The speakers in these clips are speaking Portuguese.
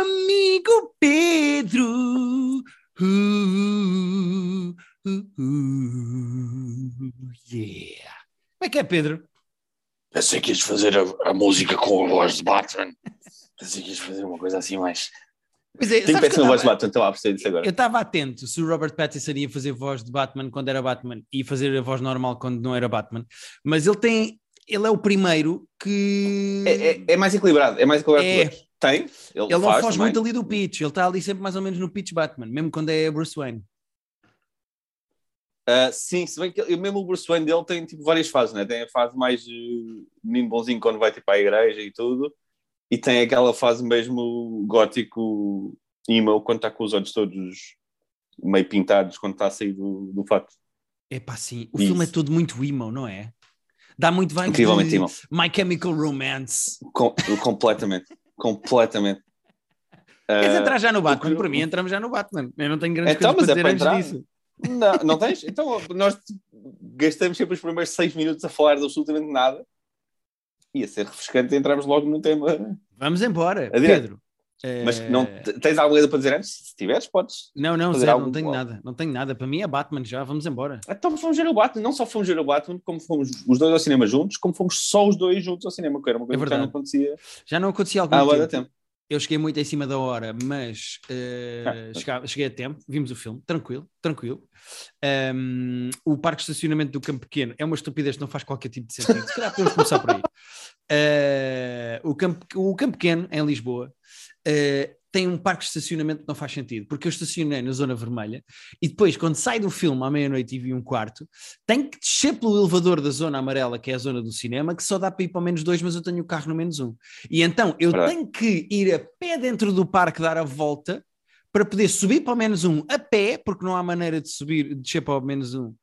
amigo Pedro. Uh, uh, uh, yeah. Como é que é, Pedro? Pensei que ias fazer a, a música com a voz de Batman. Pensei que ias fazer uma coisa assim mais. Pois é, Tenho péssima eu voz de Batman, estou a perceber disso agora. Eu estava atento se o Robert Pattinson ia fazer voz de Batman quando era Batman e fazer a voz normal quando não era Batman, mas ele tem, ele é o primeiro que É, é- é mais equilibrado, é mais equilibrado. É. Tem, ele, ele não faz foge muito ali do pitch, ele está ali sempre mais ou menos no pitch Batman, mesmo quando é Bruce Wayne. Ah, sim, se bem que ele- mesmo o Bruce Wayne dele tem tipo, várias fases, né? Tem a fase mais eh, menino bonzinho quando vai tipo, à igreja e tudo, e tem aquela fase mesmo gótico emo quando está com os olhos todos meio pintados quando está a sair do, do fato. É pá, sim, o Isso. filme é todo muito emo, não é? Dá muito vibe Incrivelmente de emo. My Chemical Romance. Com- completamente, completamente. Queres Ah, entrar já no Batman? Para mim entramos já no Batman. Eu não tenho grandes Então, coisas mas para é dizer para antes disso. Não, não tens? Então nós gastamos sempre os primeiros seis minutos a falar de absolutamente nada. Ia ser refrescante entrarmos logo no tema. Vamos embora, Adiante. Pedro. Mas eh, não, tens alguma coisa para dizer antes? Se tiveres, podes. Não, não, algo não tenho nada, não tenho nada. Para mim é Batman já, vamos embora. Então fomos ver o Batman. Não só fomos ver o Batman, como fomos os dois ao cinema juntos, como fomos só os dois juntos ao cinema, que era uma coisa É que já não acontecia Já não acontecia algum tempo. tempo. Eu cheguei muito em cima da hora, mas Ah, chega- cheguei a tempo, vimos o filme, tranquilo, tranquilo. Um, o parque de estacionamento do Campo Pequeno é uma estupidez que não faz qualquer tipo de sentido. Se calhar podemos começar por aí. Eh, o, campo, o Campo Pequeno, em Lisboa, eh, tem um parque de estacionamento que não faz sentido, porque eu estacionei na zona vermelha e depois, quando sai do filme à meia-noite e vi um quarto, tenho que descer pelo elevador da zona amarela, que é a zona do cinema, que só dá para ir para o menos dois, mas eu tenho o carro no menos um. E então eu tenho que ir a pé dentro do parque, dar a volta, para poder subir para o menos um a pé, porque não há maneira de subir, de descer para o menos um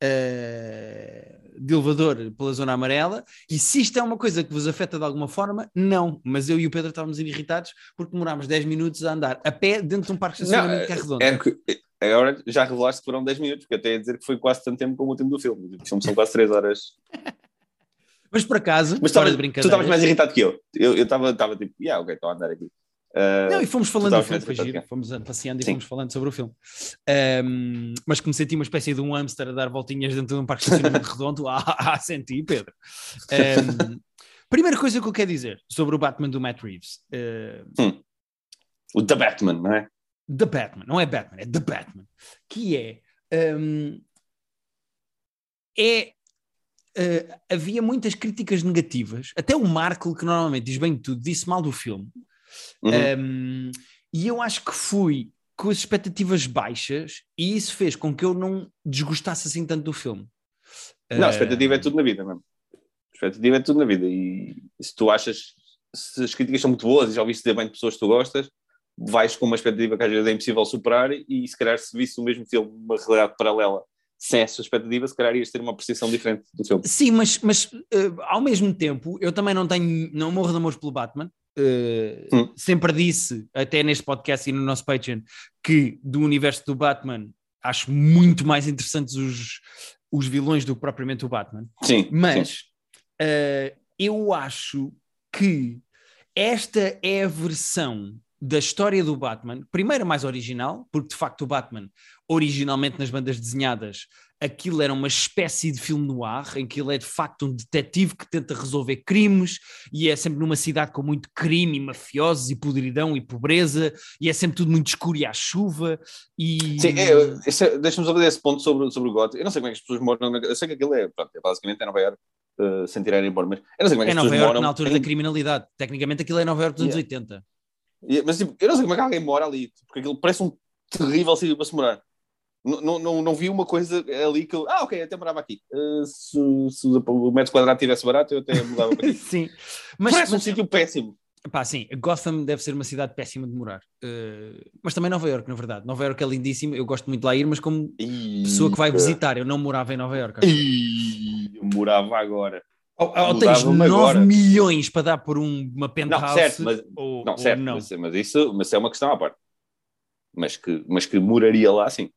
eh, de elevador pela zona amarela. E se isto é uma coisa que vos afeta de alguma forma, não. Mas eu e o Pedro estávamos irritados porque demorámos 10 minutos a andar a pé dentro de um parque de estacionamento que é redondo. É que, agora já revelaste que foram 10 minutos, porque até ia dizer que foi quase tanto tempo como o tempo do filme. O filme são quase 3 horas. Mas por acaso, Mas de tu estavas mais irritado que eu. Eu estava estava tipo, yeah, ok, estou a andar aqui. Ah, Não, e fomos falando do filme, foi giro, fomos passeando e Sim. fomos falando sobre o filme. Ahm, mas que me senti uma espécie de um hamster a dar voltinhas dentro de um parque de estacionamento redondo, ah, ah, senti, Pedro. Ahm, primeira coisa que eu quero dizer sobre o Batman do Matt Reeves. ah, O The Batman, não é? The Batman, não é Batman, é The Batman, que é. hum, é uh, havia muitas críticas negativas, até o Marco, que normalmente diz bem de tudo, disse mal do filme, Uhum. Um, e eu acho que fui com as expectativas baixas e isso fez com que eu não desgostasse assim tanto do filme. Não, a Uh, expectativa é tudo na vida mesmo. A expectativa é tudo na vida. E se tu achas, se as críticas são muito boas e já ouviste dizer bem de pessoas que tu gostas, vais com uma expectativa que às vezes é impossível superar e se calhar se visse o mesmo filme numa realidade paralela sem essa expectativa, se calhar ias ter uma apreciação diferente do filme. Sim, mas, mas uh, ao mesmo tempo, eu também não tenho, não morro de amor pelo Batman. Uh, Hum. Sempre disse, até neste podcast e no nosso Patreon, que do universo do Batman acho muito mais interessantes os, os vilões do que propriamente o Batman. Sim, sim. Mas uh, eu acho que esta é a versão da história do Batman, primeiro mais original, porque de facto o Batman, originalmente nas bandas desenhadas, aquilo era uma espécie de filme no ar, em que ele é de facto um detetive que tenta resolver crimes e é sempre numa cidade com muito crime, e mafiosos e podridão e pobreza, e é sempre tudo muito escuro e à chuva. E... Sim, é, é- deixa-me só fazer esse ponto sobre, sobre o Gotham. Eu não sei como é que as pessoas moram. Eu sei que aquilo é, pronto, é basicamente é Nova Iorque, uh, sem tirar embora, mas eu não sei como é que É Nova Iorque moram. na altura da criminalidade. Tecnicamente aquilo é Nova Iorque dos anos Yeah. 80. E- Mas tipo, eu não sei como é que alguém mora ali, porque aquilo parece um terrível sítio para se morar. Não, não, não, vi uma coisa ali que eu. Ah, ok, até morava aqui. Uh, se, se o metro quadrado tivesse barato, eu até mudava para aqui. Sim, mas, parece um mas sítio péssimo. pá, sim, Gotham deve ser uma cidade péssima de morar. Uh, mas também Nova Iorque, na verdade. Nova Iorque é lindíssimo, eu gosto muito de lá ir, mas como pessoa que vai visitar, eu não morava em Nova. Ih, eu morava agora. Ou, ou tens Mudava-me 9 agora. milhões para dar por um- uma penthouse Não, certo, mas, ou, não, ou certo, não. Mas, mas isso mas é uma questão à parte. Mas que, mas que moraria lá, sim.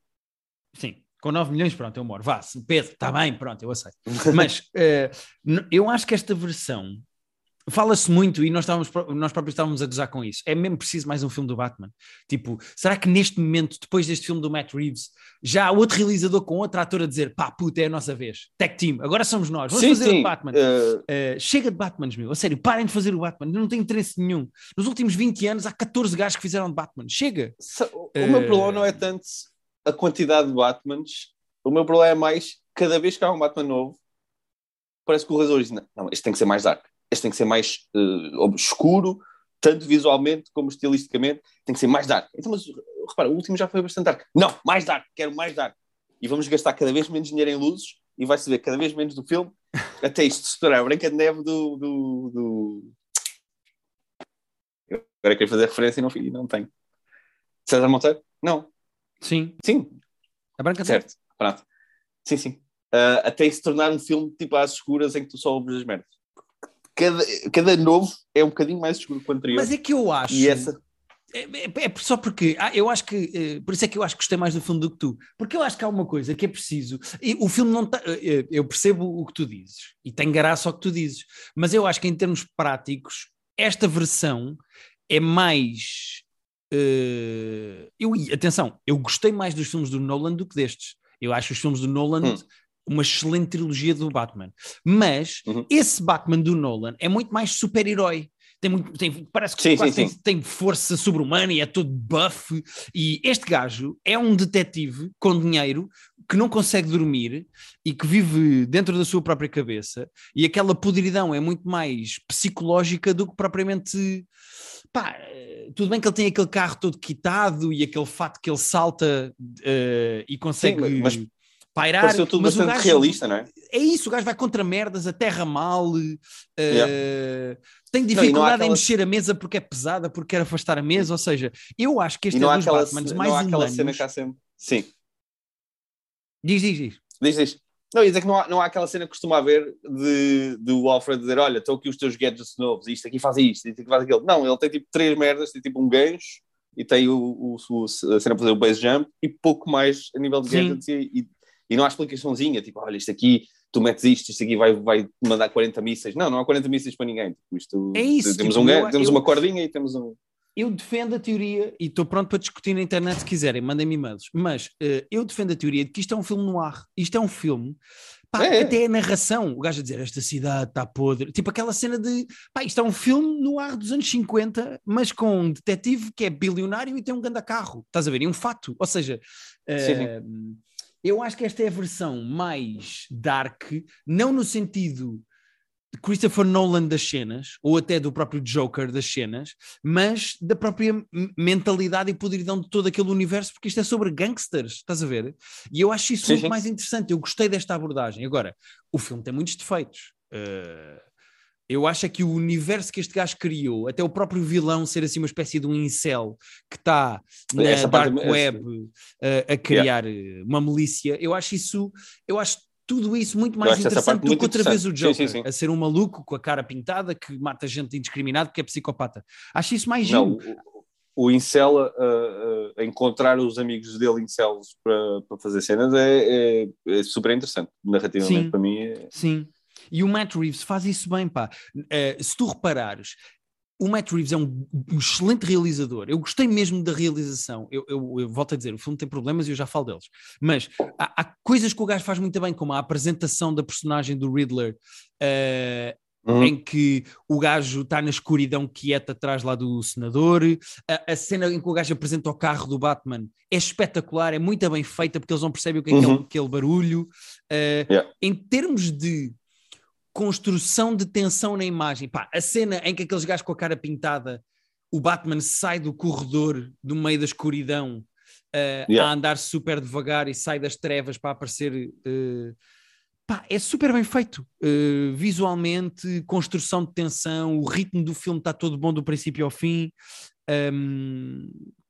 Sim, com 9 milhões, pronto, eu moro. Vá, Pedro, está bem, pronto, eu aceito. Mas n- eu acho que esta versão fala-se muito e nós, estávamos, nós próprios estávamos a gozar com isso. É mesmo preciso mais um filme do Batman. Tipo, será que neste momento, depois deste filme do Matt Reeves, já há outro realizador com outro ator a dizer pá, puta, é a nossa vez. Tech Team, agora somos nós, vamos Sim, fazer sim. o Batman. Uh, Uh, chega de Batmans, meu. A sério, parem de fazer o Batman. Não tem interesse nenhum. Nos últimos 20 anos há 14 gajos que fizeram de Batman. Chega. o meu problema não é tanto a quantidade de Batmans, o meu problema é mais cada vez que há um Batman novo, parece que o realizador diz: não, não, este tem que ser mais dark, este tem que ser mais eh, obscuro, tanto visualmente como estilisticamente, tem que ser mais dark. Então, mas repara, o último já foi bastante dark. Não, mais dark, quero mais dark. E vamos gastar cada vez menos dinheiro em luzes e vai-se ver cada vez menos do filme até isto se tornar a Branca de Neve do. do, do... Eu agora queria fazer referência e não, e não tenho. César Monteiro? Não. Sim. Sim, A Branca de certo. Pronto. Sim, sim. Ah, até se tornar um filme tipo às escuras em que tu só ouves as merdas. Cada, cada novo é um bocadinho mais escuro que o anterior. Mas é que eu acho. E essa. É, é- é só porque ah, eu acho que eh, por isso é que eu acho que gostei mais do filme do que tu, porque eu acho que há uma coisa que é preciso. E o filme não está. eu percebo o que tu dizes e tem graça ao que tu dizes, mas eu acho que em termos práticos, esta versão é mais. Eh, eu, atenção, eu gostei mais dos filmes do Nolan do que destes. Eu acho os filmes do Nolan Hum. uma excelente trilogia do Batman, mas Uhum. esse Batman do Nolan é muito mais super-herói. Tem muito, tem, parece que Sim, sim, tem, tem força sobre-humana e é todo buff. E este gajo é um detetive com dinheiro que não consegue dormir e que vive dentro da sua própria cabeça. E aquela podridão é muito mais psicológica do que propriamente. Pá, tudo bem que ele tem aquele carro todo quitado e aquele fato que ele salta eh, e consegue Sim, mas pairar. Pareceu tudo mas bastante gajo- realista, não é? é isso, o gajo vai contra merdas, aterra mal, eh, tem Não, e dificuldade não em mexer a mesa porque é pesada, porque quer afastar a mesa, ou seja, eu acho que este é há dos Batmans não mais há aquela cena que há sempre. Sim, Diz, diz, diz. diz, diz. Não, ia dizer que não há, não há aquela cena que costuma haver de, de o Alfred dizer: Olha, estão aqui os teus gadgets novos, isto aqui faz isto, isto aqui faz aquilo. Não, ele tem tipo três merdas, tem tipo um gancho e tem o, o, o- a cena para fazer o base jump e pouco mais a nível de gadgets e, e, e não há explicaçãozinha, tipo, olha, isto aqui, tu metes isto, isto aqui vai, vai mandar 40 mísseis. Não, não há 40 mísseis para ninguém. Tipo, isto, É isso, Temos, tipo, um, eu- temos eu- uma cordinha e temos um. Eu defendo a teoria, e estou pronto para discutir na internet se quiserem, mandem-me e-mails, mas eh, eu defendo a teoria de que isto é um filme no ar. Isto é um filme, pá, É, é. até a narração, o gajo a dizer esta cidade está podre, tipo aquela cena de, pá, isto é um filme no ar dos anos 50, mas com um detetive que é bilionário e tem um grande carro, estás a ver? E um fato, ou seja, eh, eu acho que esta é a versão mais dark, não no sentido Christopher Nolan das cenas, ou até do próprio Joker das cenas, mas da própria mentalidade e podridão de todo aquele universo, porque isto é sobre gangsters, estás a ver? E eu acho isso Sim, muito sim. mais interessante. Eu gostei desta abordagem. Agora, o filme tem muitos defeitos. Uh, eu acho é que o universo que este gajo criou, até o próprio vilão ser assim uma espécie de um incel que está na Essa parte dark é- web uh, a criar uh, uma milícia, eu acho isso, eu acho tudo isso muito mais interessante do que outra vez o. Joker, Sim, sim, sim. a ser um maluco com a cara pintada que mata gente indiscriminado porque é psicopata. Acho isso mais giro. o, o Incel a, a- a encontrar os amigos dele Incels para, para fazer cenas é, é- é super interessante. Narrativamente, para mim, é, Sim. E o Matt Reeves faz isso bem, pá. Eh, se tu reparares, o Matt Reeves é um, um excelente realizador. Eu gostei mesmo da realização. Eu, eu- eu volto a dizer, o filme tem problemas e eu já falo deles. Mas há, há coisas que o gajo faz muito bem, como a apresentação da personagem do Riddler, eh, Uhum. em que o gajo está na escuridão quieta atrás lá do senador. A, a cena em que o gajo apresenta o carro do Batman é espetacular, é muito bem feita porque eles não percebem o que é, é Uhum. aquele barulho. Eh, Yeah. Em termos de construção de tensão na imagem, pá, a cena em que aqueles gajos com a cara pintada, o Batman sai do corredor do meio da escuridão eh, Yeah. a andar super devagar e sai das trevas para aparecer. eh, pá, é super bem feito. eh, visualmente, construção de tensão, o ritmo do filme está todo bom do princípio ao fim. Ahm,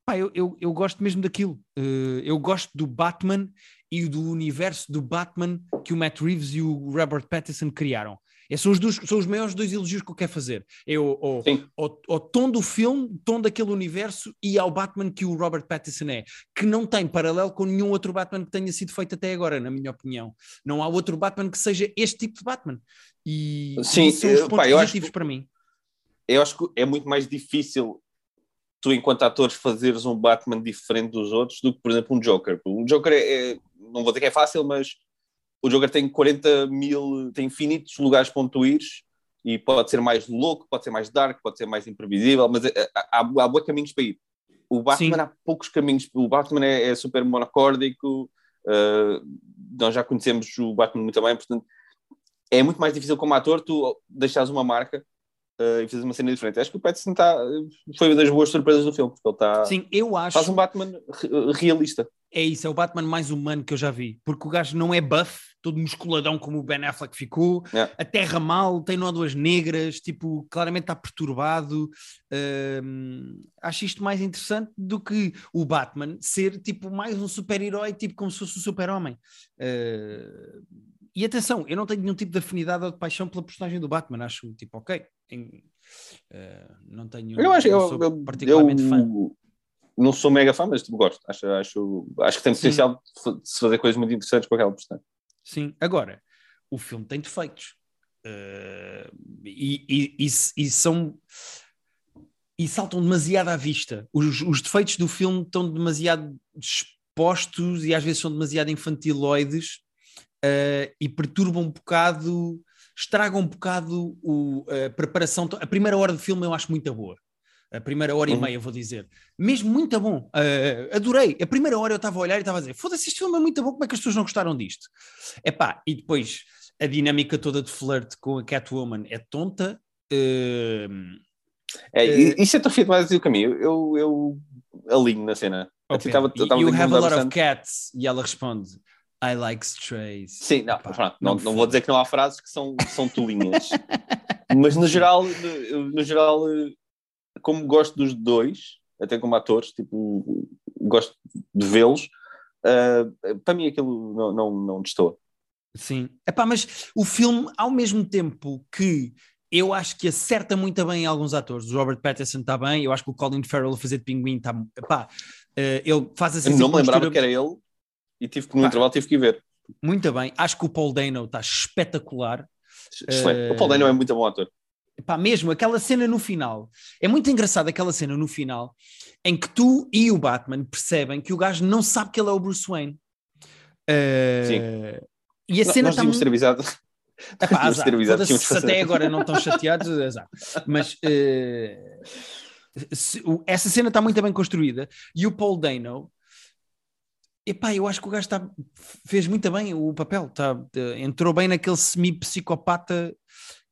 pá, eu, eu, eu gosto mesmo daquilo. Eh, eu gosto do Batman e do universo do Batman que o Matt Reeves e o Robert Pattinson criaram. Esses são os, dois, são os maiores dois elogios que eu quero fazer. É o, o, ao, ao tom do filme, o tom daquele universo e ao Batman que o Robert Pattinson é, que não tem paralelo com nenhum outro Batman que tenha sido feito até agora, na minha opinião. Não há outro Batman que seja este tipo de Batman. E, Sim, são os pontos pá, acho positivos para mim. eu acho que é muito mais difícil tu, enquanto atores, fazeres um Batman diferente dos outros do que, por exemplo, um Joker. O Joker é, é não vou dizer que é fácil, mas o Joker tem 40 mil, tem infinitos lugares para onde tu ires e pode ser mais louco, pode ser mais dark, pode ser mais imprevisível, mas é, há, há, há bons caminhos para ir. O Batman Sim. há poucos caminhos. O Batman é, é super monocórdico, uh, nós já conhecemos o Batman muito bem, portanto é muito mais difícil como ator tu deixares uma marca uh, e fazer uma cena diferente. Acho que o Pattinson tá, foi uma das boas surpresas do filme, porque ele está. Sim, eu acho. Faz um Batman realista. É isso, é o Batman mais humano que eu já vi, porque o gajo não é buff, todo musculadão como o Ben Affleck ficou, yeah. a terra mal, tem nódoas negras, tipo, claramente está perturbado. Acho isto mais interessante do que o Batman ser tipo mais um super-herói, tipo como se fosse um super-homem. Uh, e atenção, eu não tenho nenhum tipo de afinidade ou de paixão pela personagem do Batman, acho tipo, ok, em, uh, não tenho. Eu acho, eu, eu, particularmente eu, fã. Não sou mega fã, mas tipo, gosto. Acho, acho, acho que tem potencial de se fazer coisas muito interessantes com aquela personagem. Sim, agora, o filme tem defeitos. Uh, e, e, e, e, são. E saltam demasiado à vista. Os, os defeitos do filme estão demasiado expostos e às vezes são demasiado infantiloides uh, e perturbam um bocado, estragam um bocado o, a preparação. A primeira hora do filme eu acho muito boa. A primeira hora uhum. e meia, vou dizer. Mesmo muito bom. Uh, adorei. A primeira hora eu estava a olhar e estava a dizer: foda-se, este filme é muito bom, como é que as pessoas não gostaram disto? Epá, e depois a dinâmica toda de flirt com a Catwoman é tonta. Uh, é, uh, isso é tão feito mais o caminho. Eu, eu alinho na cena. Oh, tava, tava you have a lot of cats. E ela responde: I like strays. Sim, não, pronto, não, não, não vou dizer que não há frases que são, são tolinhas. Mas no geral, no, geral, como gosto dos dois, até como atores, tipo, gosto de vê-los, uh, para mim aquilo não, não, não destoa. Sim. Epá, mas o filme, ao mesmo tempo que eu acho que acerta muito bem alguns atores. O Robert Pattinson está bem, eu acho que o Colin Farrell a fazer de pinguim está. Epá, uh, ele faz assim. Eu não me lembrava que era ele e tive que no Pá, intervalo tive que ir ver. Muito bem, acho que o Paul Dano está espetacular. Excelente. Uh, o Paul Dano é muito bom ator. Pá, mesmo aquela cena no final, é muito engraçado aquela cena no final em que tu e o Batman percebem que o gajo não sabe que ele é o Bruce Wayne. Uh, Sim. E a não, cena está. Muito... ter avisado. Epá, azar, se até agora não estão chateados, azar. Mas uh, essa cena está muito bem construída e o Paul Dano Epá, eu acho que o gajo tá, fez muito bem o papel, tá, entrou bem naquele semi-psicopata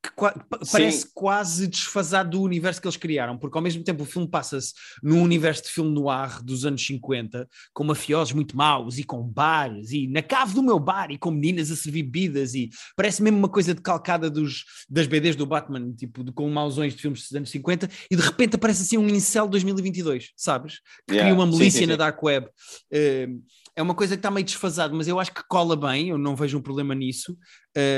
que parece Sim. quase desfasado do universo que eles criaram, porque ao mesmo tempo o filme passa-se num universo de filme noir dos anos 50, com mafiosos muito maus e com bares, e na cave do meu bar, e com meninas a servir bebidas, e parece mesmo uma coisa decalcada dos, das BDs do Batman, tipo, de, com mausões de filmes dos anos 50, e de repente aparece assim um incel 2022, sabes? Que yeah. cria uma milícia sim, sim, na dark web. Uh, é uma coisa que está meio desfasado, mas eu acho que cola bem, eu não vejo um problema nisso,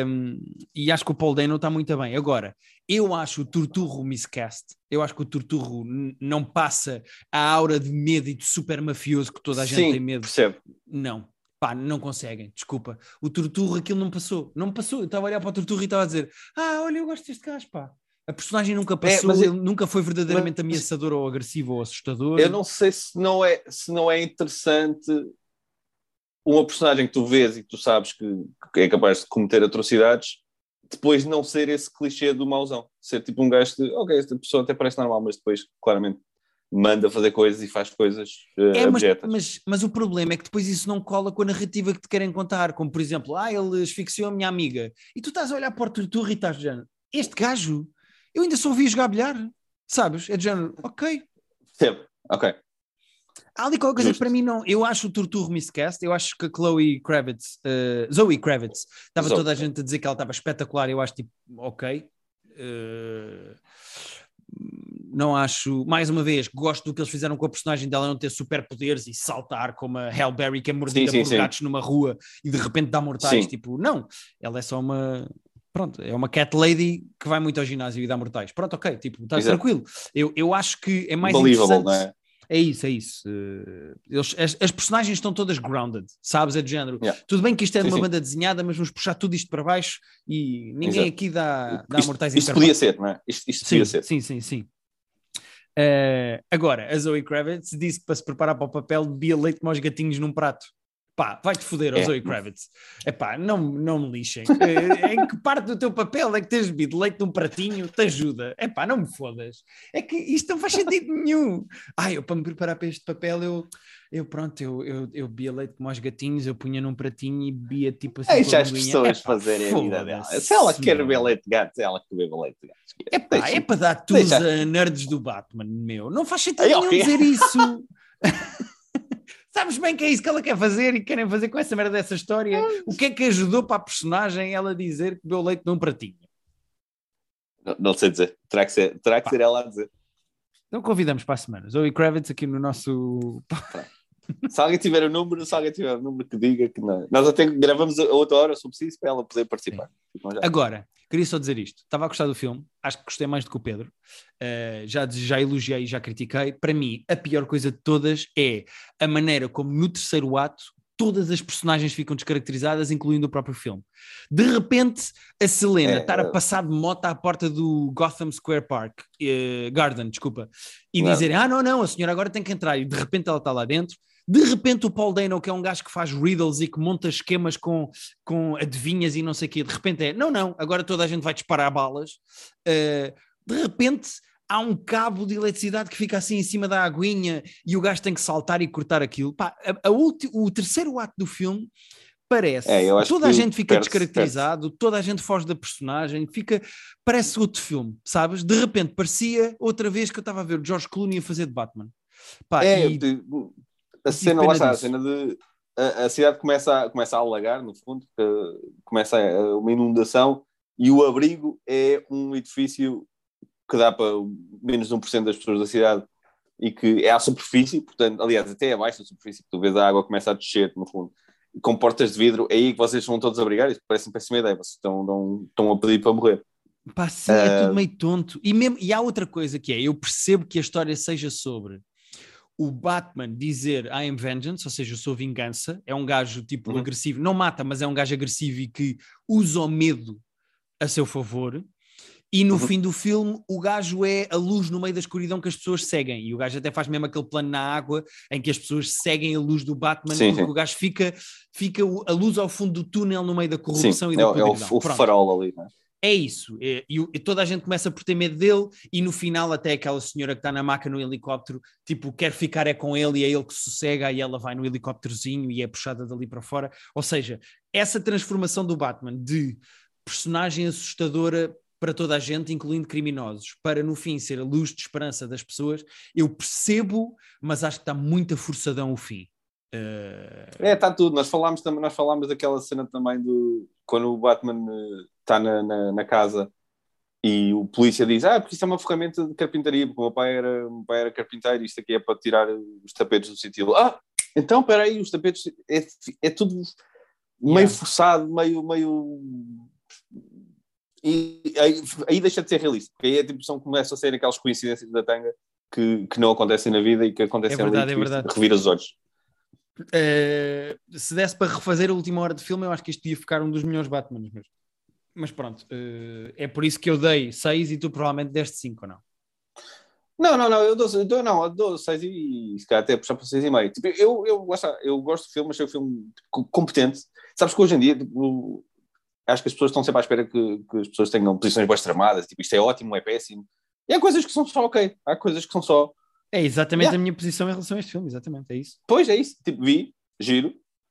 um, e acho que o Paul Dano está muito bem. Agora, eu acho o Turturro miscast, eu acho que o Turturro não passa a aura de medo e de super mafioso que toda a gente Sim, tem medo. Percebo. Não. Pá, não conseguem, desculpa. O Turturro aquilo não passou, não passou. Eu estava a olhar para o Turturro e estava a dizer: Ah, olha, eu gosto deste gajo, pá. A personagem nunca é, passou, é, ele nunca foi verdadeiramente mas, ameaçador ou agressivo ou assustador. Eu não sei se não é, se não é interessante uma personagem que tu vês e que tu sabes que, que, é capaz de cometer atrocidades, depois não ser esse clichê do mauzão. Ser tipo um gajo de, ok, esta pessoa até parece normal, mas depois, claramente, manda fazer coisas e faz coisas uh, é, mas, mas, mas, o problema é que depois isso não cola com a narrativa que te querem contar, como por exemplo, ah, ele asfixiou a minha amiga, e tu estás a olhar para o Torturro e estás de género, este gajo, eu ainda só ouvi jogar bilhar, sabes? É de género, ok. Sim, ok. Há ali qualquer coisa que para mim não. Eu acho o Turturro miscast. Eu acho que a Chloe Kravitz, uh, Zoe Kravitz, estava toda a gente a dizer que ela estava espetacular. Eu acho tipo, ok. Uh, não acho, mais uma vez, gosto do que eles fizeram com a personagem dela não ter superpoderes e saltar como a Halle Berry que é mordida sim, sim, por sim. gatos numa rua e de repente dá mortais. Tipo, não, ela é só uma. Pronto, é uma cat lady que vai muito ao ginásio e dá mortais. Pronto, ok, tipo, está tranquilo. Eu, eu acho que é mais Believable, interessante. Não é? É isso, é isso. Uh, eles, as, as, personagens estão todas grounded, sabes? É de género. Yeah. Tudo bem que isto é de Sim, uma sim. banda desenhada, mas vamos puxar tudo isto para baixo e ninguém Exato. aqui dá, dá Isto, mortais isto podia ser, não é? Isto, isto Sim, podia ser. sim, sim, sim. Uh, agora, a Zoe Kravitz disse que para se preparar para o papel bebia leite como aos gatinhos num prato. Pá, vai-te foder, É. Zoe Kravitz. Epá, não, não me lixem. Eh, em que parte do teu papel é que tens bebido leite num pratinho? Te ajuda. Epá, não me fodas. É que isto não faz sentido nenhum. Ah, eu para me preparar para este papel, eu, eu pronto, eu, eu, eu bebia leite como aos gatinhos, eu punha num pratinho e bebia tipo assim. Deixa as pessoas fazerem a vida dela. Se ela quer beber leite de gato, é ela que bebe leite de gato. Epá, Deixa- é para dar deixa- a nerds do Batman, meu. Não faz sentido Ai, nenhum ok. dizer isso. Sabes bem que é isso que ela quer fazer e querem fazer com essa merda dessa história? O que é que ajudou para a personagem ela dizer que bebeu leite num pratinho? Não, não sei dizer. Terá que ser, terá que Pá. ser ela a dizer. Então convidamos para a semana. Zoe Kravitz aqui no nosso. Se alguém tiver o número, se alguém tiver o número que diga que não. Nós até gravamos a outra hora, se preciso, para ela poder participar. Então Agora, queria só dizer isto. Estava a gostar do filme, acho que gostei mais do que o Pedro. Uh, já, já elogiei e já critiquei. Para mim, a pior coisa de todas é a maneira como no terceiro ato todas as personagens ficam descaracterizadas, incluindo o próprio filme. De repente, a Selena É, estar a é. passar de moto à porta do Gotham Square Park, eh, Garden, desculpa, e Claro. dizerem, ah, não, não, a senhora agora tem que entrar, e de repente ela está lá dentro. De repente o Paul Dano, que é um gajo que faz riddles e que monta esquemas com, com adivinhas e não sei o quê, de repente é, não, não, agora toda a gente vai disparar balas. Uh, de repente há um cabo de eletricidade que fica assim em cima da aguinha e o gajo tem que saltar e cortar aquilo. Pá, a- a o terceiro ato do filme parece, É, toda a gente fica descaracterizado, toda a gente foge da personagem, fica, parece outro filme, sabes? De repente parecia outra vez que eu estava a ver o George Clooney a fazer de Batman. Pá, É, e- a cena, lá está, a cena de. A, a cidade começa a, começa a alagar, no fundo, começa a- uma inundação e o abrigo é um edifício que dá para menos de 1% das pessoas da cidade e que é à superfície, portanto, aliás, até abaixo da superfície, tu vês a água começa a descer, no fundo, com portas de vidro, é aí que vocês vão todos abrigar, isso parece uma péssima ideia, vocês estão, não, estão a pedir para morrer. Pá, sim, é Ah. tudo meio tonto. E, mesmo, e há outra coisa que é: eu percebo que a história seja sobre o Batman dizer I am vengeance, ou seja, eu sou vingança. É um gajo tipo Uhum. agressivo, não mata, mas é um gajo agressivo e que usa o medo a seu favor. E no Uhum. fim do filme, o gajo é a luz no meio da escuridão que as pessoas seguem. E o gajo até faz mesmo aquele plano na água em que as pessoas seguem a luz do Batman, Sim, porque sim. o gajo fica, fica a luz ao fundo do túnel no meio da Sim, corrupção e é, da o- é o, o farol ali, não é? É isso. É, e, e toda a gente começa por ter medo dele, e no final, até aquela senhora que está na maca no helicóptero, tipo, quer ficar é com ele e é ele que sossega, e ela vai no helicópterozinho e é puxada dali para fora. Ou seja, essa transformação do Batman de personagem assustadora para toda a gente, incluindo criminosos, para no fim ser a luz de esperança das pessoas, eu percebo, mas acho que está muito forçadão o fim. Eh, É, está tudo. Nós falámos, também, nós falámos daquela cena também do quando o Batman está na, na, na casa e o polícia diz: Ah, porque isto é uma ferramenta de carpintaria, porque o meu pai era, meu pai era carpinteiro, isto aqui é para tirar os tapetes do sítio. Ah, então espera aí, os tapetes é, é tudo meio Yeah. forçado, meio. meio... E aí, aí deixa de ser realista, porque aí é tipo, são, começam a ser aquelas coincidências da tanga que, que não acontecem na vida e que acontecem É verdade, ali, é verdade. revira os olhos. Eh, se desse para refazer a última hora de filme, eu acho que isto ia ficar um dos melhores Batmans mesmo. Mas pronto, eh, é por isso que eu dei 6 e tu provavelmente deste 5 ou não? Não, não, não, eu dou, eu dou, não, eu dou 6 e se calhar até puxar para 6,5. Tipo, eu, eu, eu gosto do filme, achei o filme co- competente. Sabes que hoje em dia, tipo, acho que as pessoas estão sempre à espera que, que as pessoas tenham posições bem tramadas, tipo, isto é ótimo, é péssimo. E há coisas que são só ok, há coisas que são só. É exatamente Yeah. a minha posição em relação a este filme, exatamente, é isso. Pois é isso, tipo, vi, giro.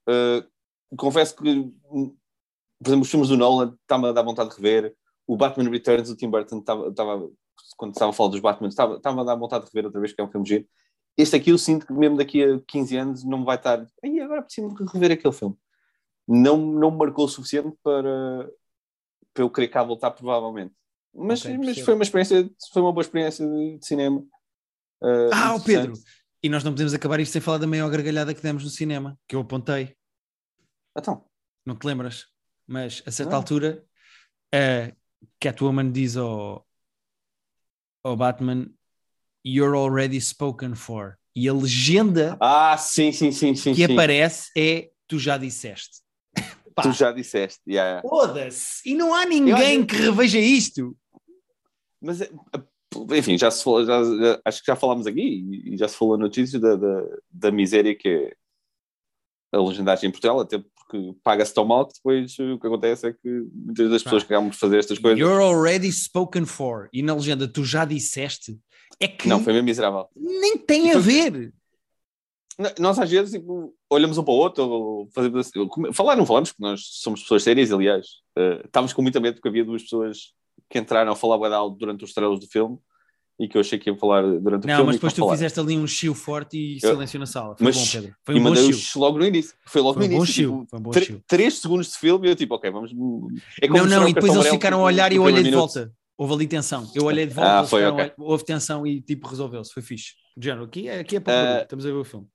Uh, confesso que, por exemplo, os filmes do Nolan está-me a dar vontade de rever. O Batman Returns do Tim Burton estava, estava quando estava a falar dos Batman, estava, estava a dar vontade de rever outra vez, que é um filme giro. Este aqui eu sinto que mesmo daqui a 15 anos não vai estar. Aí agora preciso rever aquele filme. Não, não me marcou o suficiente para, para eu querer cá voltar, provavelmente. Mas, Ok, mas foi uma experiência, foi uma boa experiência de, de cinema. Uh, Ah, o interessante. Pedro! E nós não podemos acabar isto sem falar da maior gargalhada que demos no cinema, que eu apontei, Então, não te lembras? Mas a certa Não. altura, a Catwoman diz ao, ao Batman: You're already spoken for. E a legenda Ah, sim, sim, sim, sim. que sim. aparece é Tu já disseste. Pá, Tu já disseste, yeah. Foda-se! E não há ninguém acho- que reveja isto. Mas, é- enfim, já se já- já- acho que já falámos aqui e já se falou no notícias da, da, da miséria que é a legendagem em Portugal, até porque paga-se tão mal que depois o que acontece é que muitas das pessoas que acabam fazer estas coisas. You're already spoken for. E na legenda Tu já disseste. É que Não, foi mesmo miserável. nem tem a ver. Nós às vezes tipo, olhamos um para o outro, ou fazemos assim, falar não falamos, porque nós somos pessoas sérias, aliás. Eh, estávamos com muita medo porque havia duas pessoas que entraram a falar alto durante os estrelas do filme e que eu achei que iam falar durante o Não, filme. mas e depois não tu falaram. fizeste ali um chiu forte e Eu- silêncio na sala. Foi Mas- bom, Pedro. Foi e um bom mandei chiu. logo no início. Foi logo Foi um no bom início. tipo, Foi um bom chiu. três segundos de filme e eu tipo, ok, vamos. É Não, não, e depois eles ficaram a tipo, olhar e eu olhei de minuto. volta. Houve ali tensão. Eu olhei de volta, Ah, foi, ficaram a ok. olhar- houve tensão e tipo resolveu-se. Foi fixe. De género, aqui é, aqui é para o Ah, barulho. Estamos a ver o filme.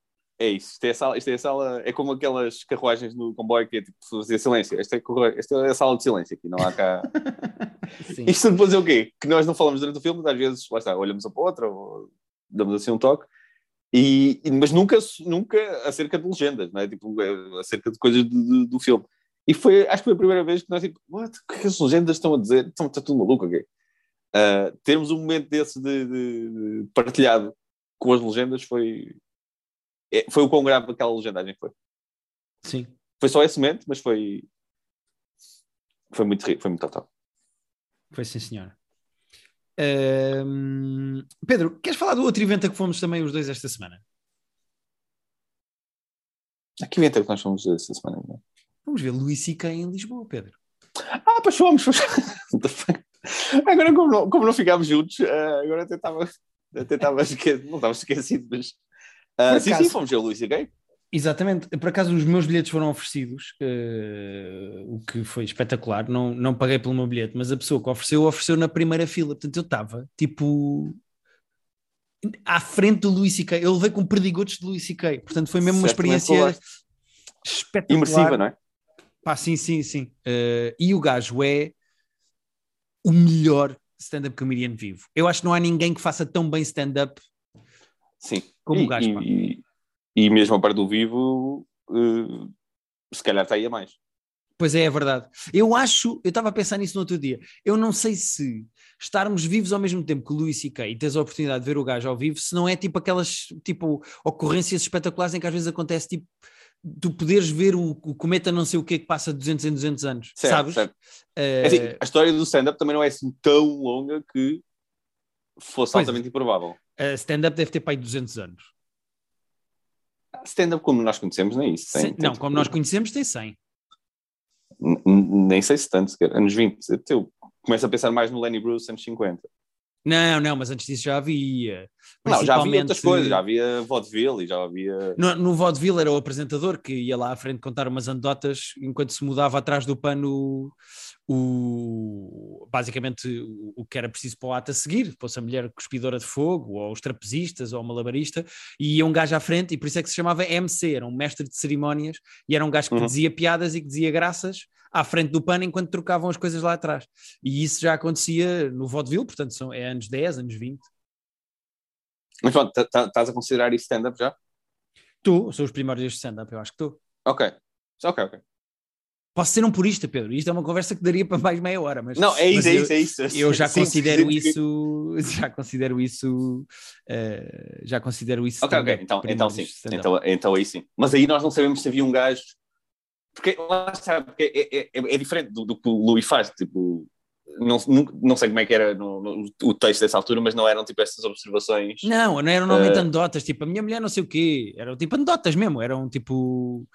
É isso. Isto é, a sala, isto é a sala. É como aquelas carruagens no comboio que é tipo fazer silêncio. Esta é, esta é a sala de silêncio. Aqui não há cá. Isto depois é o quê? Que nós não falamos durante o filme, mas às vezes, lá está, olhamos um para o outro, ou damos assim um toque, e, mas nunca, nunca acerca de legendas, não é? Tipo, é, acerca de coisas do, do, do filme. E foi, acho que foi a primeira vez que nós, tipo, what? O que é que as legendas estão a dizer? Estão, está tudo maluco, ok? Ah, termos um momento desse de, de- de partilhado com as legendas foi, é, foi o quão grave aquela legendagem foi. Sim. Foi só esse momento, mas foi, foi muito rico, foi muito top. Foi sim, senhora. Ahm, Pedro, queres falar do outro evento a que fomos também os dois esta semana? A que evento é que nós fomos esta semana? não é? Vamos ver Luís C.K. em Lisboa, Pedro. Ah, pois fomos. fuck? agora, como não, como não ficámos juntos, ah, agora até estava. Até estava esquecido, não estava esquecido, mas. Por sim, sim, fomos eu, Luís, ok? Exatamente, por acaso os meus bilhetes foram oferecidos, eh, o que foi espetacular. Não, não paguei pelo meu bilhete, mas a pessoa que ofereceu, ofereceu na primeira fila. Portanto, eu estava tipo à frente do Luís C.K. Eu levei com perdigotes de Luís C.K. Portanto, foi mesmo uma experiência espetacular. Imersiva, não é? Pá, sim, sim, sim. Eh, e o gajo é o melhor stand-up comedian vivo. Eu acho que não há ninguém que faça tão bem stand-up Sim. Como e, pá. e, e, e mesmo a parte do vivo, ah, se calhar está aí a mais. Pois é, é verdade. Eu acho, eu estava a pensar nisso no outro dia. Eu não sei se estarmos vivos ao mesmo tempo que o Luís C.K. e teres a oportunidade de ver o gajo ao vivo, se não é tipo aquelas tipo ocorrências espetaculares em que às vezes acontece tipo tu poderes ver o, o cometa não sei o que que passa de 200 em 200 anos, Certo, sabes? certo. Eh, É assim, a história do stand-up também não é assim tão longa que fosse Pois é. altamente improvável. A stand-up deve ter pai 200 anos. Stand-up como nós conhecemos, nem isso. Tem- tem não, como nós conhecemos, tem 100. N- n- Nem sei se tanto, sequer. anos 20. Eu começo a pensar mais no Lenny Bruce, anos 50. Não, não, mas antes disso já havia. Não, já havia outras coisas, já havia vaudeville e já havia. No, no vaudeville era o apresentador que ia lá à frente contar umas anedotas enquanto se mudava atrás do pano o, basicamente o, que era preciso para o ato a seguir, fosse a mulher cuspidora de fogo, ou os trapezistas, ou o malabarista, e ia um gajo à frente, e por isso é que se chamava MC, era um mestre de cerimónias, e era um gajo que Uhum. dizia piadas e que dizia graças à frente do pano enquanto trocavam as coisas lá atrás. E isso já acontecia no vaudeville, portanto são, é anos 10, anos 20. Mas pronto, tá- tá- estás a considerar isso stand-up já? Tu, sou os primórdios de stand-up, eu acho que estou. Ok. Ok, ok. Posso ser um purista, Pedro. Isto é uma conversa que daria para mais meia hora, mas Não, é isso, é eu, isso, é isso. Eu já Sim, considero sim, sim. isso, já considero isso, eh, já considero isso. Ok, ok. Então, então sim. Então, então aí sim. Mas aí nós não sabemos se havia um gajo. Porque lá está, porque é, é, é- é diferente do, do que o Louis faz. Tipo, não, não, não sei como é que era no, no- o texto dessa altura, mas não eram tipo essas observações. Não, não eram normalmente Eh, anedotas, tipo a minha mulher não sei o quê, eram tipo anedotas mesmo, eram tipo.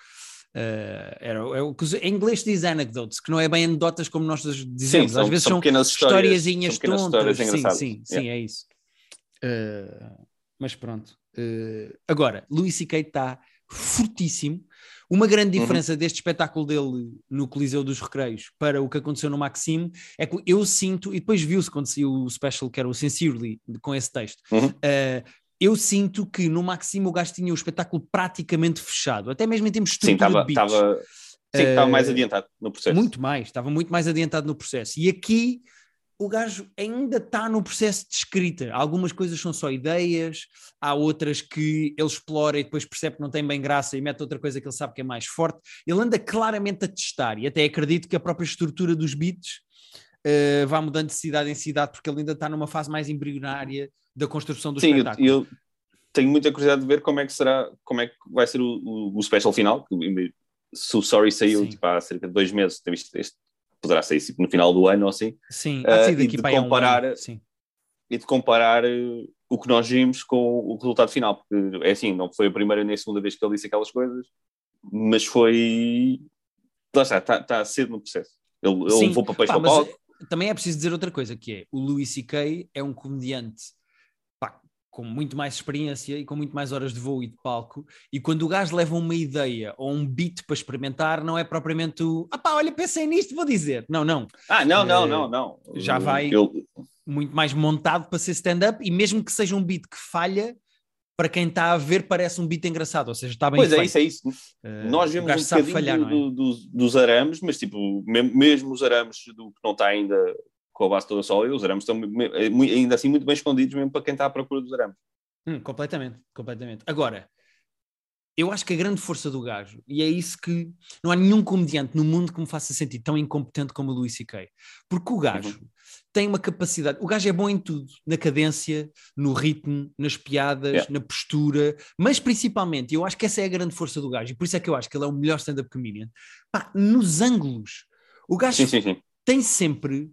Eh, era, é o que em inglês diz anecdotes, que não é bem anedotas como nós dizemos, são- às vezes são pequenas historiazinhas tontas. histórias Sim, sim, sim, Yeah. é isso. Eh, mas pronto. Eh, agora, Luís C.K. está fortíssimo. Uma grande Uhum. diferença deste espetáculo dele no Coliseu dos Recreios para o que aconteceu no Maxime é que eu sinto, e depois viu-se quando saiu o special que era o Sincerely, com esse texto, Uhum. Eh, eu sinto que no Maxime o gajo tinha o espetáculo praticamente fechado, até mesmo em termos de Sim, estrutura beats. estava sim, estava mais Eh, adiantado no processo. Muito mais, estava muito mais adiantado no processo. E aqui o gajo ainda está no processo de escrita. Algumas coisas são só ideias, há outras que ele explora e depois percebe que não tem bem graça e mete outra coisa que ele sabe que é mais forte. Ele anda claramente a testar e até acredito que a própria estrutura dos beats uh, vá mudando de cidade em cidade, porque ele ainda está numa fase mais embrionária da construção do Sim, espetáculo. Eu, eu tenho muita curiosidade de ver como é que será, como é que vai ser o, o, o special final. Se o Sorry saiu tipo, há cerca de dois meses, este, poderá sair tipo, no final do ano ou assim. Sim, uh, e de comparar, um sim. e de comparar uh, o que nós vimos com o resultado final, porque é assim, não foi a primeira nem a segunda vez que ele disse aquelas coisas, mas foi. Lá está, está, está cedo no processo. Ele, ele levou papéis para o palco também é preciso dizer outra coisa, que é o Louis C.K. é um comediante com muito mais experiência e com muito mais horas de voo e de palco, e quando o gajo leva uma ideia ou um beat para experimentar, não é propriamente o ah pá, olha, pensei nisto, vou dizer. Não, não. Ah, não, não, é, não, não. Já vai Eu... muito mais montado para ser stand-up, e mesmo que seja um beat que falha, para quem está a ver parece um beat engraçado, ou seja, está bem Pois feito. é, isso é isso. Uh, Nós vemos um bocadinho falhar, do, é? do, do, dos arames, mas tipo, mesmo os arames do que não está ainda com a base toda sólida, os arames estão é ainda assim muito bem escondidos mesmo para quem está à procura dos arames. Hum, completamente, completamente. Agora, eu acho que a grande força do gajo, e é isso que não há nenhum comediante no mundo que me faça sentir tão incompetente como o Luís C.K. Porque o gajo uhum. tem uma capacidade, o gajo é bom em tudo, na cadência, no ritmo, nas piadas, yeah. na postura, mas principalmente, eu acho que essa é a grande força do gajo, e por isso é que eu acho que ele é o melhor stand-up comedian, pá, nos ângulos. O gajo sim, sim, sim. tem sempre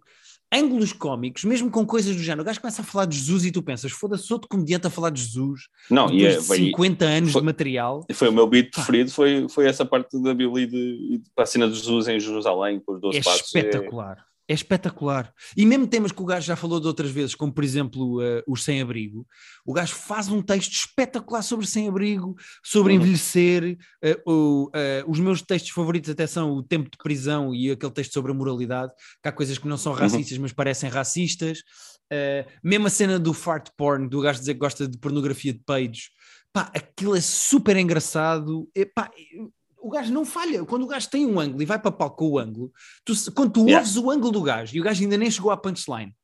ângulos cómicos, mesmo com coisas do género. O gajo começa a falar de Jesus e tu pensas, foda-se, outro comediante a falar de Jesus. Não, e é, de 50 anos foi, de material. Foi o meu beat preferido, foi, foi essa parte da Bíblia e de, de, a cena de Jesus em Jerusalém, com os 12 é passos. É espetacular. É espetacular. E mesmo temas que o gajo já falou de outras vezes, como por exemplo uh, os sem-abrigo, o gajo faz um texto espetacular sobre sem-abrigo, sobre uhum. envelhecer. Uh, uh, os meus textos favoritos até são o tempo de prisão e aquele texto sobre a moralidade, que há coisas que não são uhum. racistas, uhum. mas parecem racistas. mesmo a cena do fart porn, do gajo dizer que gosta de pornografia de peidos, pá, aquilo é super engraçado. E, pá, o gajo não falha. Quando o gajo tem um ângulo e vai para palco com o ângulo, tu, quando tu yeah. ouves o ângulo do gajo e o gajo ainda nem chegou à punchline,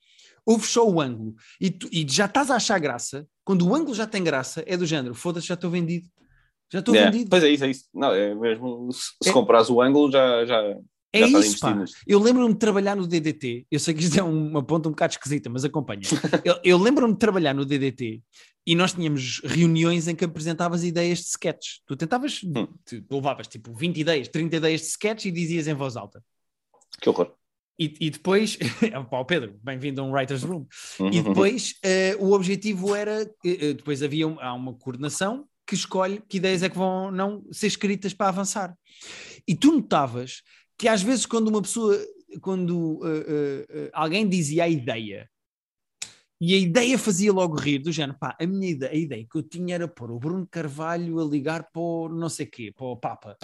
ouves só o ângulo e, tu, e já estás a achar graça, quando o ângulo já tem graça, é do género, foda-se, já estou vendido. Já estou yeah. vendido. Pois é isso, é isso. Não, é mesmo, se, é. compras o ângulo, já, já, é isso, pá. Eu lembro-me de trabalhar no DDT. Eu sei que isto é uma ponta um bocado esquisita, mas acompanha. eu, eu lembro-me de trabalhar no DDT e nós tínhamos reuniões em que apresentavas ideias de sketches. Tu tentavas, hum. tu levavas tipo 20 ideias, 30 ideias de sketch e dizias em voz alta. Que horror. E, e depois, pá, Pedro, bem-vindo a um writer's room. Uhum. E depois uh, o objetivo era, uh, depois havia um, há uma coordenação que escolhe que ideias é que vão não ser escritas para avançar. E tu notavas que às vezes quando uma pessoa, quando uh, alguém dizia a ideia e a ideia fazia logo rir, do género, pá, a minha ideia, a ideia que eu tinha era pôr o Bruno Carvalho a ligar para o não sei quê, para o Papa.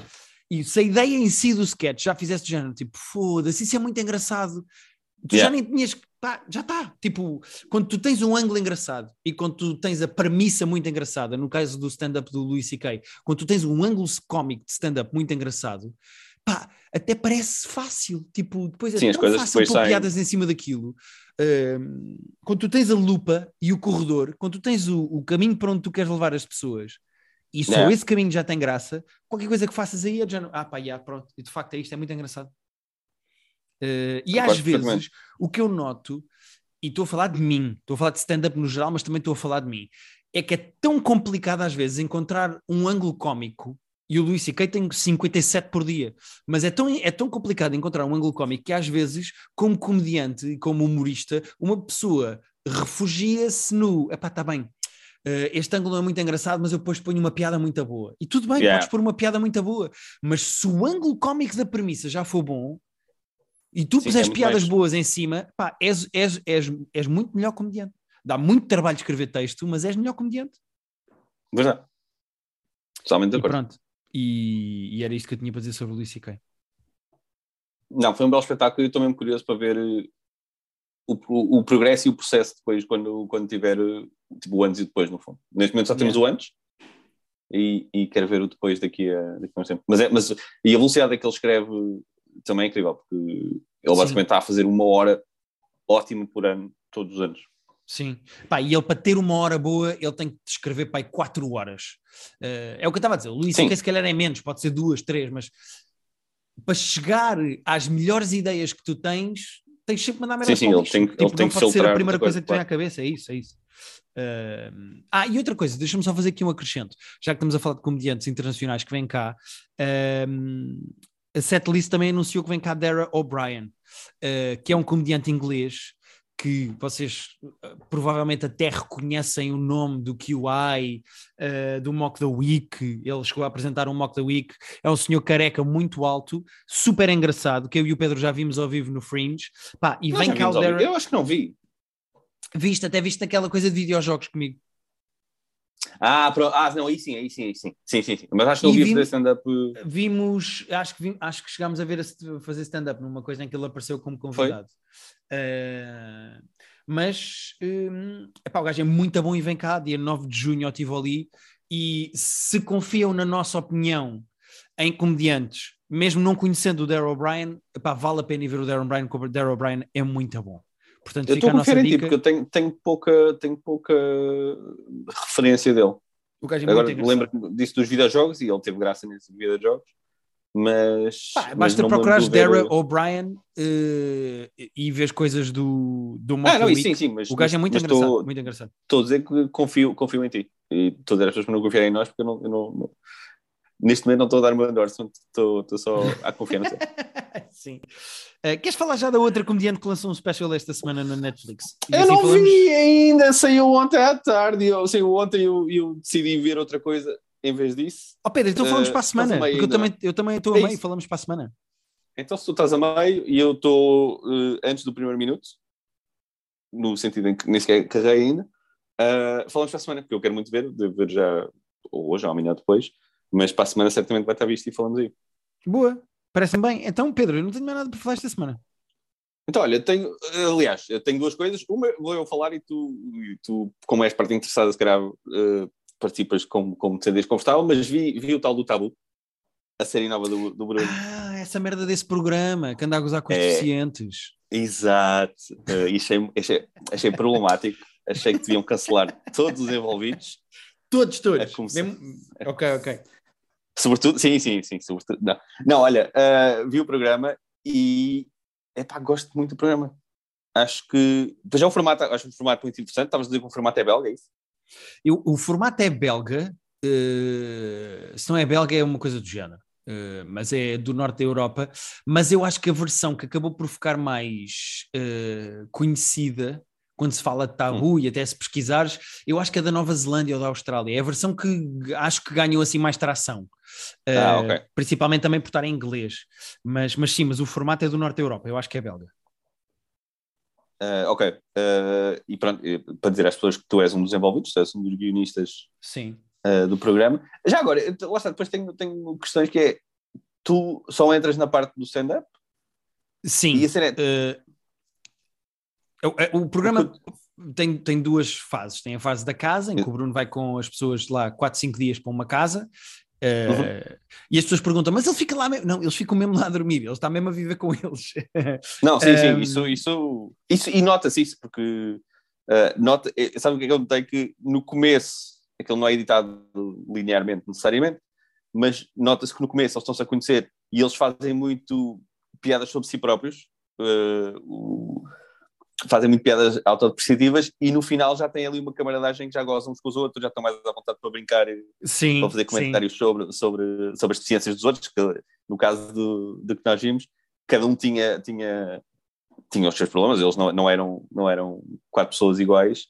E se a ideia em si do sketch já fizesse do género, tipo, foda-se, isso é muito engraçado. Tu yeah. já nem tinhas, pá, já está. Tipo, quando tu tens um ângulo engraçado e quando tu tens a premissa muito engraçada, no caso do stand-up do Louis C.K., quando tu tens um ângulo cómico de stand-up muito engraçado, pá, até parece fácil. Tipo, depois é Sim, tão fácil pôr piadas em cima daquilo quando tu tens a lupa e o corredor, quando tu tens o, o caminho para onde tu queres levar as pessoas, e só esse caminho já tem graça, qualquer coisa que faças aí é já, ah pá, yeah, pronto, e de facto é isto, é muito engraçado. Uh, e às vezes, o que eu noto, e estou a falar de mim, estou a falar de stand-up no geral, mas também estou a falar de mim, é que é tão complicado às vezes encontrar um ângulo cómico e o Luís C.K. tem 57 por dia. Mas é tão, é tão complicado encontrar um ângulo cómico que às vezes, como comediante e como humorista, uma pessoa refugia-se no... Epá, está bem, uh, este ângulo não é muito engraçado, mas eu depois ponho uma piada muito boa. E tudo bem, yeah. podes pôr uma piada muito boa. Mas se o ângulo cómico da premissa já for bom, e tu Sim, puseres é piadas mais... boas em cima, pá, és, és, és, és muito melhor comediante. Dá muito trabalho escrever texto, mas és melhor comediante. Verdade. Totalmente de acordo. Pronto. E, e, era isto que eu tinha para dizer sobre o Luís C.K. Não, foi um belo espetáculo e eu estou mesmo curioso para ver eh, o, o, o, progresso e o processo depois, quando, quando tiver eh, tipo, o antes e depois, no fundo. Neste momento só temos yeah. o antes e, e quero ver o depois daqui a, daqui a tempo. Mas, é, mas e a velocidade que ele escreve também é incrível, porque ele basicamente está a fazer uma hora ótimo por ano, todos os anos. Sim. Pá, e ele, para ter uma hora boa, ele tem que escrever para aí quatro horas. Uh, é o que eu estava a dizer. O Luís se calhar é menos, pode ser duas, três, mas para chegar às melhores ideias que tu tens, tens sempre que mandar merda Sim, sim, ele tem, tipo, ele tem que pode ser a filtrar primeira coisa que te vem claro. à cabeça, é isso, é isso. Uh, ah, e outra coisa, deixa-me só fazer aqui um acrescento, já que estamos a falar de comediantes internacionais que vêm cá, um, a Setlist também anunciou que vem cá Dara O'Brien, uh, que é um comediante inglês que vocês uh, provavelmente até reconhecem o nome do QI, uh, do Mock the Week, ele chegou a apresentar um Mock the Week, é um senhor careca muito alto, super engraçado, que eu e o Pedro já vimos ao vivo no Fringe, Pá, e Nós vem cá Eu acho que não vi. viste, até viste aquela coisa de videojogos comigo. Ah, pro... ah, não, aí sim, aí sim, aí sim. Sim, sim, sim. Mas acho que não vi vimos- fazer stand-up. Vimos, acho que, vim- acho que chegámos a ver a fazer stand-up numa coisa em que ele apareceu como convidado. Uh, mas um, epá, o gajo é muito bom e vem cá, dia 9 de junho ao Tivoli. E se confiam na nossa opinião em comediantes, mesmo não conhecendo o Darryl O'Brien, vale a pena ir ver o Darryl O'Brien, porque o Darryl O'Brien é muito bom. Portanto, Eu estou a confiar em ti, porque eu tenho, tenho, pouca, tenho pouca referência dele. O gajo é Agora muito engraçado. lembro disso dos videojogos e ele teve graça nesses videojogos, mas. Pá, mas basta não me procurares de ver- Dara O'Brien eh, e vês coisas do, do Ah, Mock não, the isso sim, Week. sim, mas. O gajo é muito mas engraçado, Estou muito engraçado. estou a dizer que confio, confio em ti. E todas as pessoas que não confiarem em nós, porque eu não. eu não- não- neste momento não estou a dar o meu endorsement, estou, estou só a confiar no. Sim. Eh, queres falar já da outra comediante que lançou um special esta semana na Netflix? E Eu assim não falamos- vi ainda, saiu ontem à tarde, eu, saiu ontem e eu, eu decidi ver outra coisa em vez disso. Oh Pedro, então falamos Eh, para a semana, a meio porque eu também, eu também estou a É meio, isso. falamos para a semana. Então, se tu estás a meio e eu estou eh, antes do primeiro minuto, no sentido em que nem sequer carrei ainda, ah, falamos para a semana, porque eu quero muito ver, devo ver já ou hoje ou amanhã depois, mas para a semana certamente vai estar visto e falamos aí. Boa, parece-me bem. Então, Pedro, eu não tenho mais nada para falar esta semana. Então, olha, tenho, aliás, eu tenho duas coisas. Uma vou eu falar e tu, e tu como és parte interessada, se calhar eh, participas como, como te sentes confortável, mas vi, vi o tal do Tabu, a série nova do, do Bruno. Ah, essa merda desse programa que anda a gozar com os É. deficientes. Exato. Uh, achei, achei, achei problemático. Achei que deviam cancelar todos os envolvidos. Todos, todos. É como se- Mesmo- Ok, ok. Sobretudo, sim, sim, sim. Sobretudo, não. não, olha, uh, vi o programa e epá, gosto muito do programa. Acho que. Pois é um formato, acho um formato muito interessante. Estavas a dizer que o formato é belga, é isso? Eu- o formato é belga, eh, se não é belga é uma coisa do género, eh, mas é do norte da Europa, mas eu acho que a versão que acabou por ficar mais eh, conhecida quando se fala de tabu e até se pesquisares, eu acho que é da Nova Zelândia ou da Austrália, é a versão que acho que ganhou assim mais tração, Ah, ok. principalmente também por estar em inglês, mas, mas sim, mas o formato é do norte da Europa, eu acho que é belga. Uh, ok. Uh, e pronto, eh, para dizer às pessoas que tu és um dos envolvidos, tu és um dos guionistas Sim. uh, do programa. Já agora, lá está, depois tenho, tenho questões que é. Tu só entras na parte do stand-up Sim. e a cena é. O, o programa tem, tem duas fases. Tem a fase da casa, em que o Bruno vai com as pessoas lá 4, 5 dias para uma casa. Uhum. E as pessoas perguntam, mas ele fica lá mesmo? Não, eles ficam mesmo lá a dormir, ele está mesmo a viver com eles. Não, sim, sim, Um, isso, isso, isso e nota-se isso, porque uh, nota, eh, sabe o que é que eu notei? Que no começo, aquilo não é editado linearmente necessariamente, mas nota-se que no começo eles estão-se a conhecer e eles fazem muito piadas sobre si próprios, uh, o- fazem muito piadas autodepreciativas e no final já têm ali uma camaradagem que já gozam uns com os outros, já estão mais à vontade para brincar e Sim, para fazer comentários sobre, sobre, sobre as deficiências dos outros, que no caso do, do que nós vimos, cada um tinha, tinha, tinha os seus problemas, eles não, não, eram, não eram quatro pessoas iguais.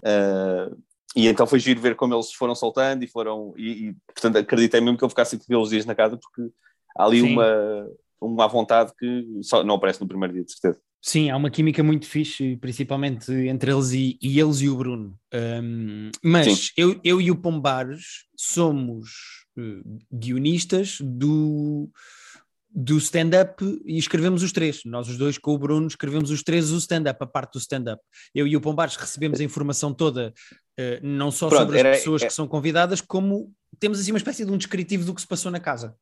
Uh, e então foi giro ver como eles foram soltando e foram, e, e, portanto acreditei mesmo que eu ficasse aqueles dias na casa, porque há ali Sim. uma, uma vontade que só não aparece no primeiro dia, de certeza. Sim, há uma química muito fixe, principalmente entre eles e, e eles e o Bruno. Um, mas eu, eu e o Pombares somos eh, guionistas do, do stand-up e escrevemos os três. Nós os dois com o Bruno escrevemos os três o stand-up, a parte do stand-up. Eu e o Pombares recebemos a informação toda, eh, não só Pronto, sobre as era- pessoas é- que são convidadas, como temos assim uma espécie de um descritivo do que se passou na casa.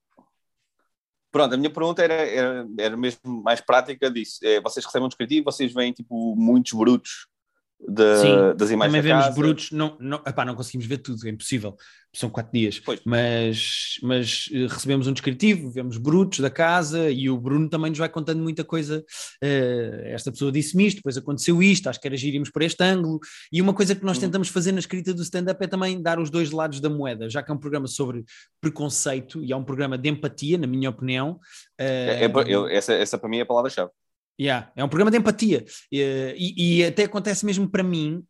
Pronto, a minha pergunta era, era, era mesmo mais prática disso. É, vocês recebem um descritivo, vocês veem tipo muitos brutos de, Sim, das imagens também da vemos casa. brutos, não, não, epá, não conseguimos ver tudo, é impossível, são quatro dias, Pois. mas, mas eh, recebemos um descritivo, vemos brutos da casa e o Bruno também nos vai contando muita coisa. eh, esta pessoa disse-me isto, depois aconteceu isto, acho que era giríamos por este ângulo. E uma coisa que nós Uhum. tentamos fazer na escrita do stand-up é também dar os dois lados da moeda, já que é um programa sobre preconceito e é um programa de empatia, na minha opinião. É- é- eu- essa, essa para mim é a palavra-chave. Yeah, é um programa de empatia e, e até acontece mesmo para mim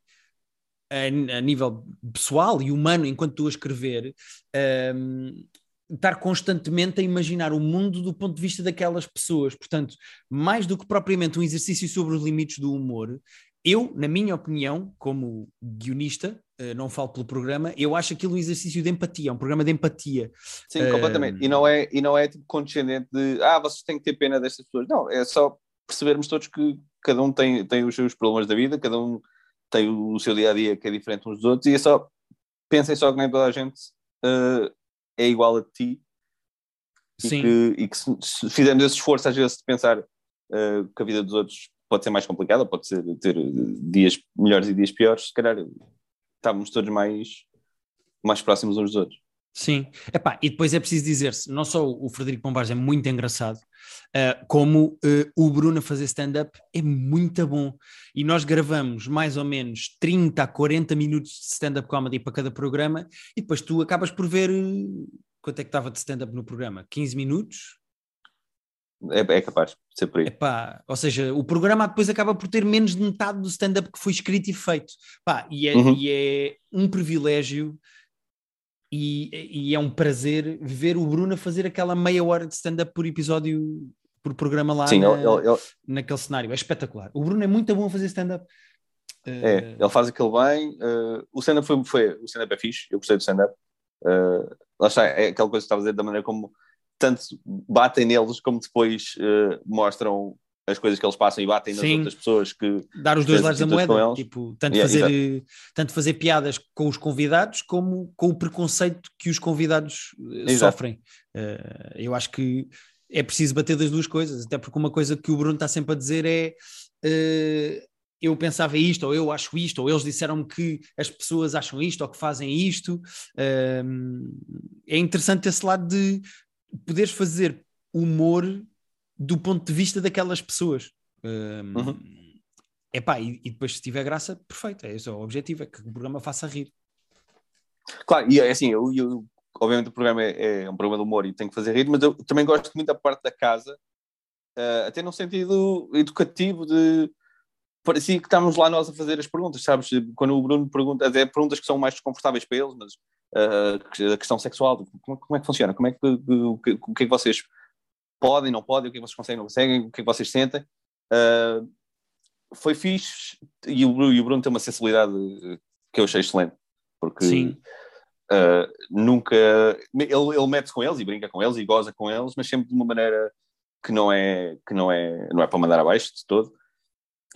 a, a nível pessoal e humano enquanto estou a escrever ehm, estar constantemente a imaginar o mundo do ponto de vista daquelas pessoas portanto, mais do que propriamente um exercício sobre os limites do humor eu, na minha opinião, como guionista eh, não falo pelo programa, eu acho aquilo um exercício de empatia, é um programa de empatia Sim, completamente. E não é, e não é tipo condescendente de ah, vocês têm que ter pena destas pessoas. Não, é só percebermos todos que cada um tem, tem os seus problemas da vida, cada um tem o seu dia a dia que é diferente uns dos outros, e é só pensem só que nem toda a gente eh, é igual a ti. E sim, que, e que se, se fizermos esse esforço às vezes de pensar eh, que a vida dos outros pode ser mais complicada, pode ser ter dias melhores e dias piores, se calhar estávamos todos mais, mais próximos uns dos outros. Sim, Epá, e depois é preciso dizer-se, não só o Frederico Pombares é muito engraçado, eh, como eh, o Bruno a fazer stand-up é muito bom. E nós gravamos mais ou menos 30 a 40 minutos de stand-up comedy para cada programa, e depois tu acabas por ver eh, quanto é que estava de stand-up no programa? 15 minutos? É, é capaz de ser por aí. Epá, ou seja, o programa depois acaba por ter menos de metade do stand-up que foi escrito e feito. Pá, e, é, Uhum. e é um privilégio e, e é um prazer ver o Bruno fazer aquela meia hora de stand-up por episódio, por programa lá Sim, na- ele, ele- ele- naquele cenário. É espetacular. O Bruno é muito bom a fazer stand-up. é, Eh, ele faz aquilo bem. eh, o stand-up foi, foi, o stand-up é fixe, eu gostei do stand-up. Eh, lá está, é aquela coisa que estava a dizer da maneira como tanto batem neles como depois mostram as coisas que eles passam e batem nas Sim. outras pessoas que dar os dois lados da moeda, tipo, tanto, Yeah, fazer, eh, tanto fazer piadas com os convidados como com o preconceito que os convidados eh, Exato. sofrem. Eh, eu acho que é preciso bater das duas coisas, até porque uma coisa que o Bruno está sempre a dizer é eh, eu pensava isto, ou eu acho isto, ou eles disseram-me que as pessoas acham isto, ou que fazem isto. É interessante esse lado de poderes fazer humor do ponto de vista daquelas pessoas. Um, Uhum. epá, e, e depois, se tiver graça, perfeito. É esse o objetivo, é que o programa faça rir. Claro, e é assim, eu, eu- obviamente o programa é, é um programa de humor e tem que fazer rir, mas eu também gosto muito da parte da casa, eh, até num sentido educativo de parecia que estávamos lá nós a fazer as perguntas, sabes? Quando o Bruno pergunta, até perguntas que são mais desconfortáveis para eles, mas eh, a questão sexual, como, como é que funciona? Como é que, o, que, o que é que vocês podem, não podem, o que é que vocês conseguem, não conseguem, o que é que vocês sentem? Eh, foi fixe e o, Bruno- e o Bruno tem uma sensibilidade que eu achei excelente, porque. Uh, nunca ele, ele mete-se com eles e brinca com eles e goza com eles, mas sempre de uma maneira que não é que não é não é para mandar abaixo de todo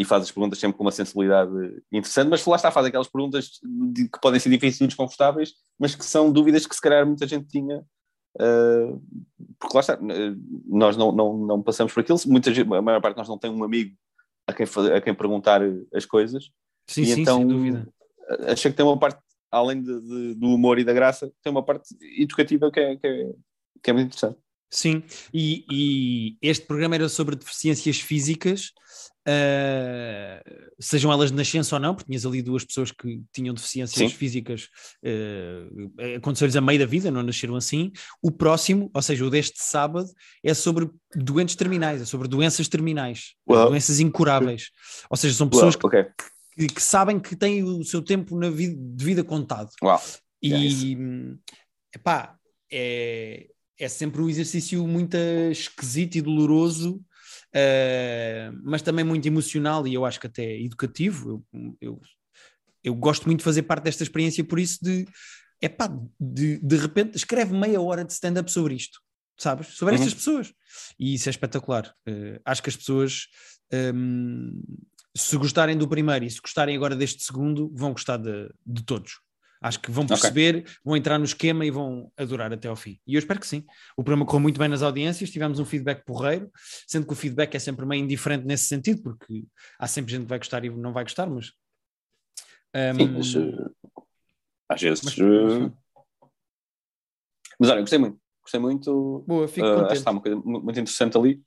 e faz as perguntas sempre com uma sensibilidade interessante, mas lá está, faz aquelas perguntas de- que podem ser difíceis e desconfortáveis, mas que são dúvidas que se calhar muita gente tinha uh, porque lá está, uh, nós não, não, não passamos por aquilo, muita gente, a maior parte de nós não tem um amigo a quem, a quem perguntar as coisas Sim, e sim, então sem dúvida. achei que tem uma parte, além de- de- do humor e da graça, tem uma parte educativa que é, que é, que é muito interessante. Sim, e, e este programa era sobre deficiências físicas, eh, sejam elas de nascença ou não, porque tinhas ali duas pessoas que tinham deficiências Sim. físicas, eh, aconteceu-lhes a meio da vida, não nasceram assim. O próximo, ou seja, o deste sábado, é sobre doentes terminais, é sobre doenças terminais, Uau. doenças incuráveis. Ou seja, são pessoas Uau, ok. que, que sabem que têm o seu tempo na vida, de vida contado. Uau. E Yeah, hum, epá, é, é sempre um exercício muito esquisito e doloroso, eh, mas também muito emocional e eu acho que até educativo. Eu, eu, eu gosto muito de fazer parte desta experiência, por isso de epá, de, de repente escreve meia hora de stand-up sobre isto, sabes? Sobre Uhum. estas pessoas. E isso é espetacular. Eh, acho que as pessoas. hum, se gostarem do primeiro e se gostarem agora deste segundo, vão gostar de, de todos. Acho que vão perceber, okay. vão entrar no esquema e vão adorar até ao fim. E eu espero que sim. O programa correu muito bem nas audiências, tivemos um feedback porreiro, sendo que o feedback é sempre meio indiferente nesse sentido, porque há sempre gente que vai gostar e não vai gostar, mas. Um... Sim, mas, uh, às vezes. Mas, uh... mas olha, gostei muito. Gostei muito. Boa, fico uh, acho que está uma coisa muito interessante ali.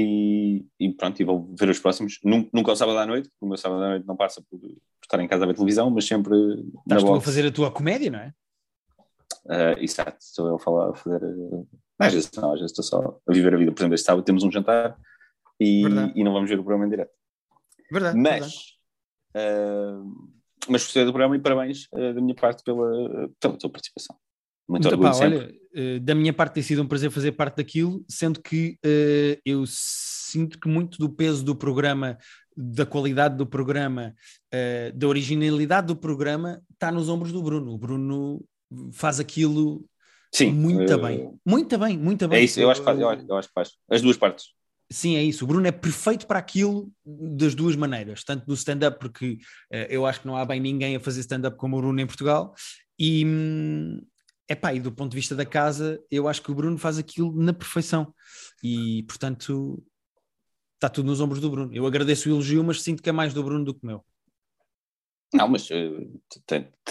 E, e, pronto, e vou ver os próximos. Nunca, nunca ao sábado à noite, o meu sábado à noite não passa por, por estar em casa a ver televisão, mas sempre. Estás tu a fazer a tua comédia, não é? Uh, exato, estou eu a falar, a fazer. Uh, às vezes não, às vezes estou só a viver a vida. Por exemplo, este sábado temos um jantar e, e não vamos ver o programa em direto. Verdade. Mas, verdade. Uh, mas gostei do programa e parabéns uh, da minha parte pela, pela tua participação. Muito então, pá, olha, uh, da minha parte tem sido um prazer fazer parte daquilo, sendo que uh, eu sinto que muito do peso do programa, da qualidade do programa, uh, da originalidade do programa, está nos ombros do Bruno. O Bruno faz aquilo Sim, muito bem, muito bem, muito bem. É isso, eu acho que faz, eu acho, eu acho que faz. As duas partes. Sim, é isso. O Bruno é perfeito para aquilo das duas maneiras, tanto no stand-up, porque eu acho que não há bem ninguém a fazer stand-up como o Bruno em Portugal, e, hum, epá, e do ponto de vista da casa, eu acho que o Bruno faz aquilo na perfeição. E, portanto, está tudo nos ombros do Bruno. Eu agradeço o elogio, mas sinto que é mais do Bruno do que meu. Não, mas uh,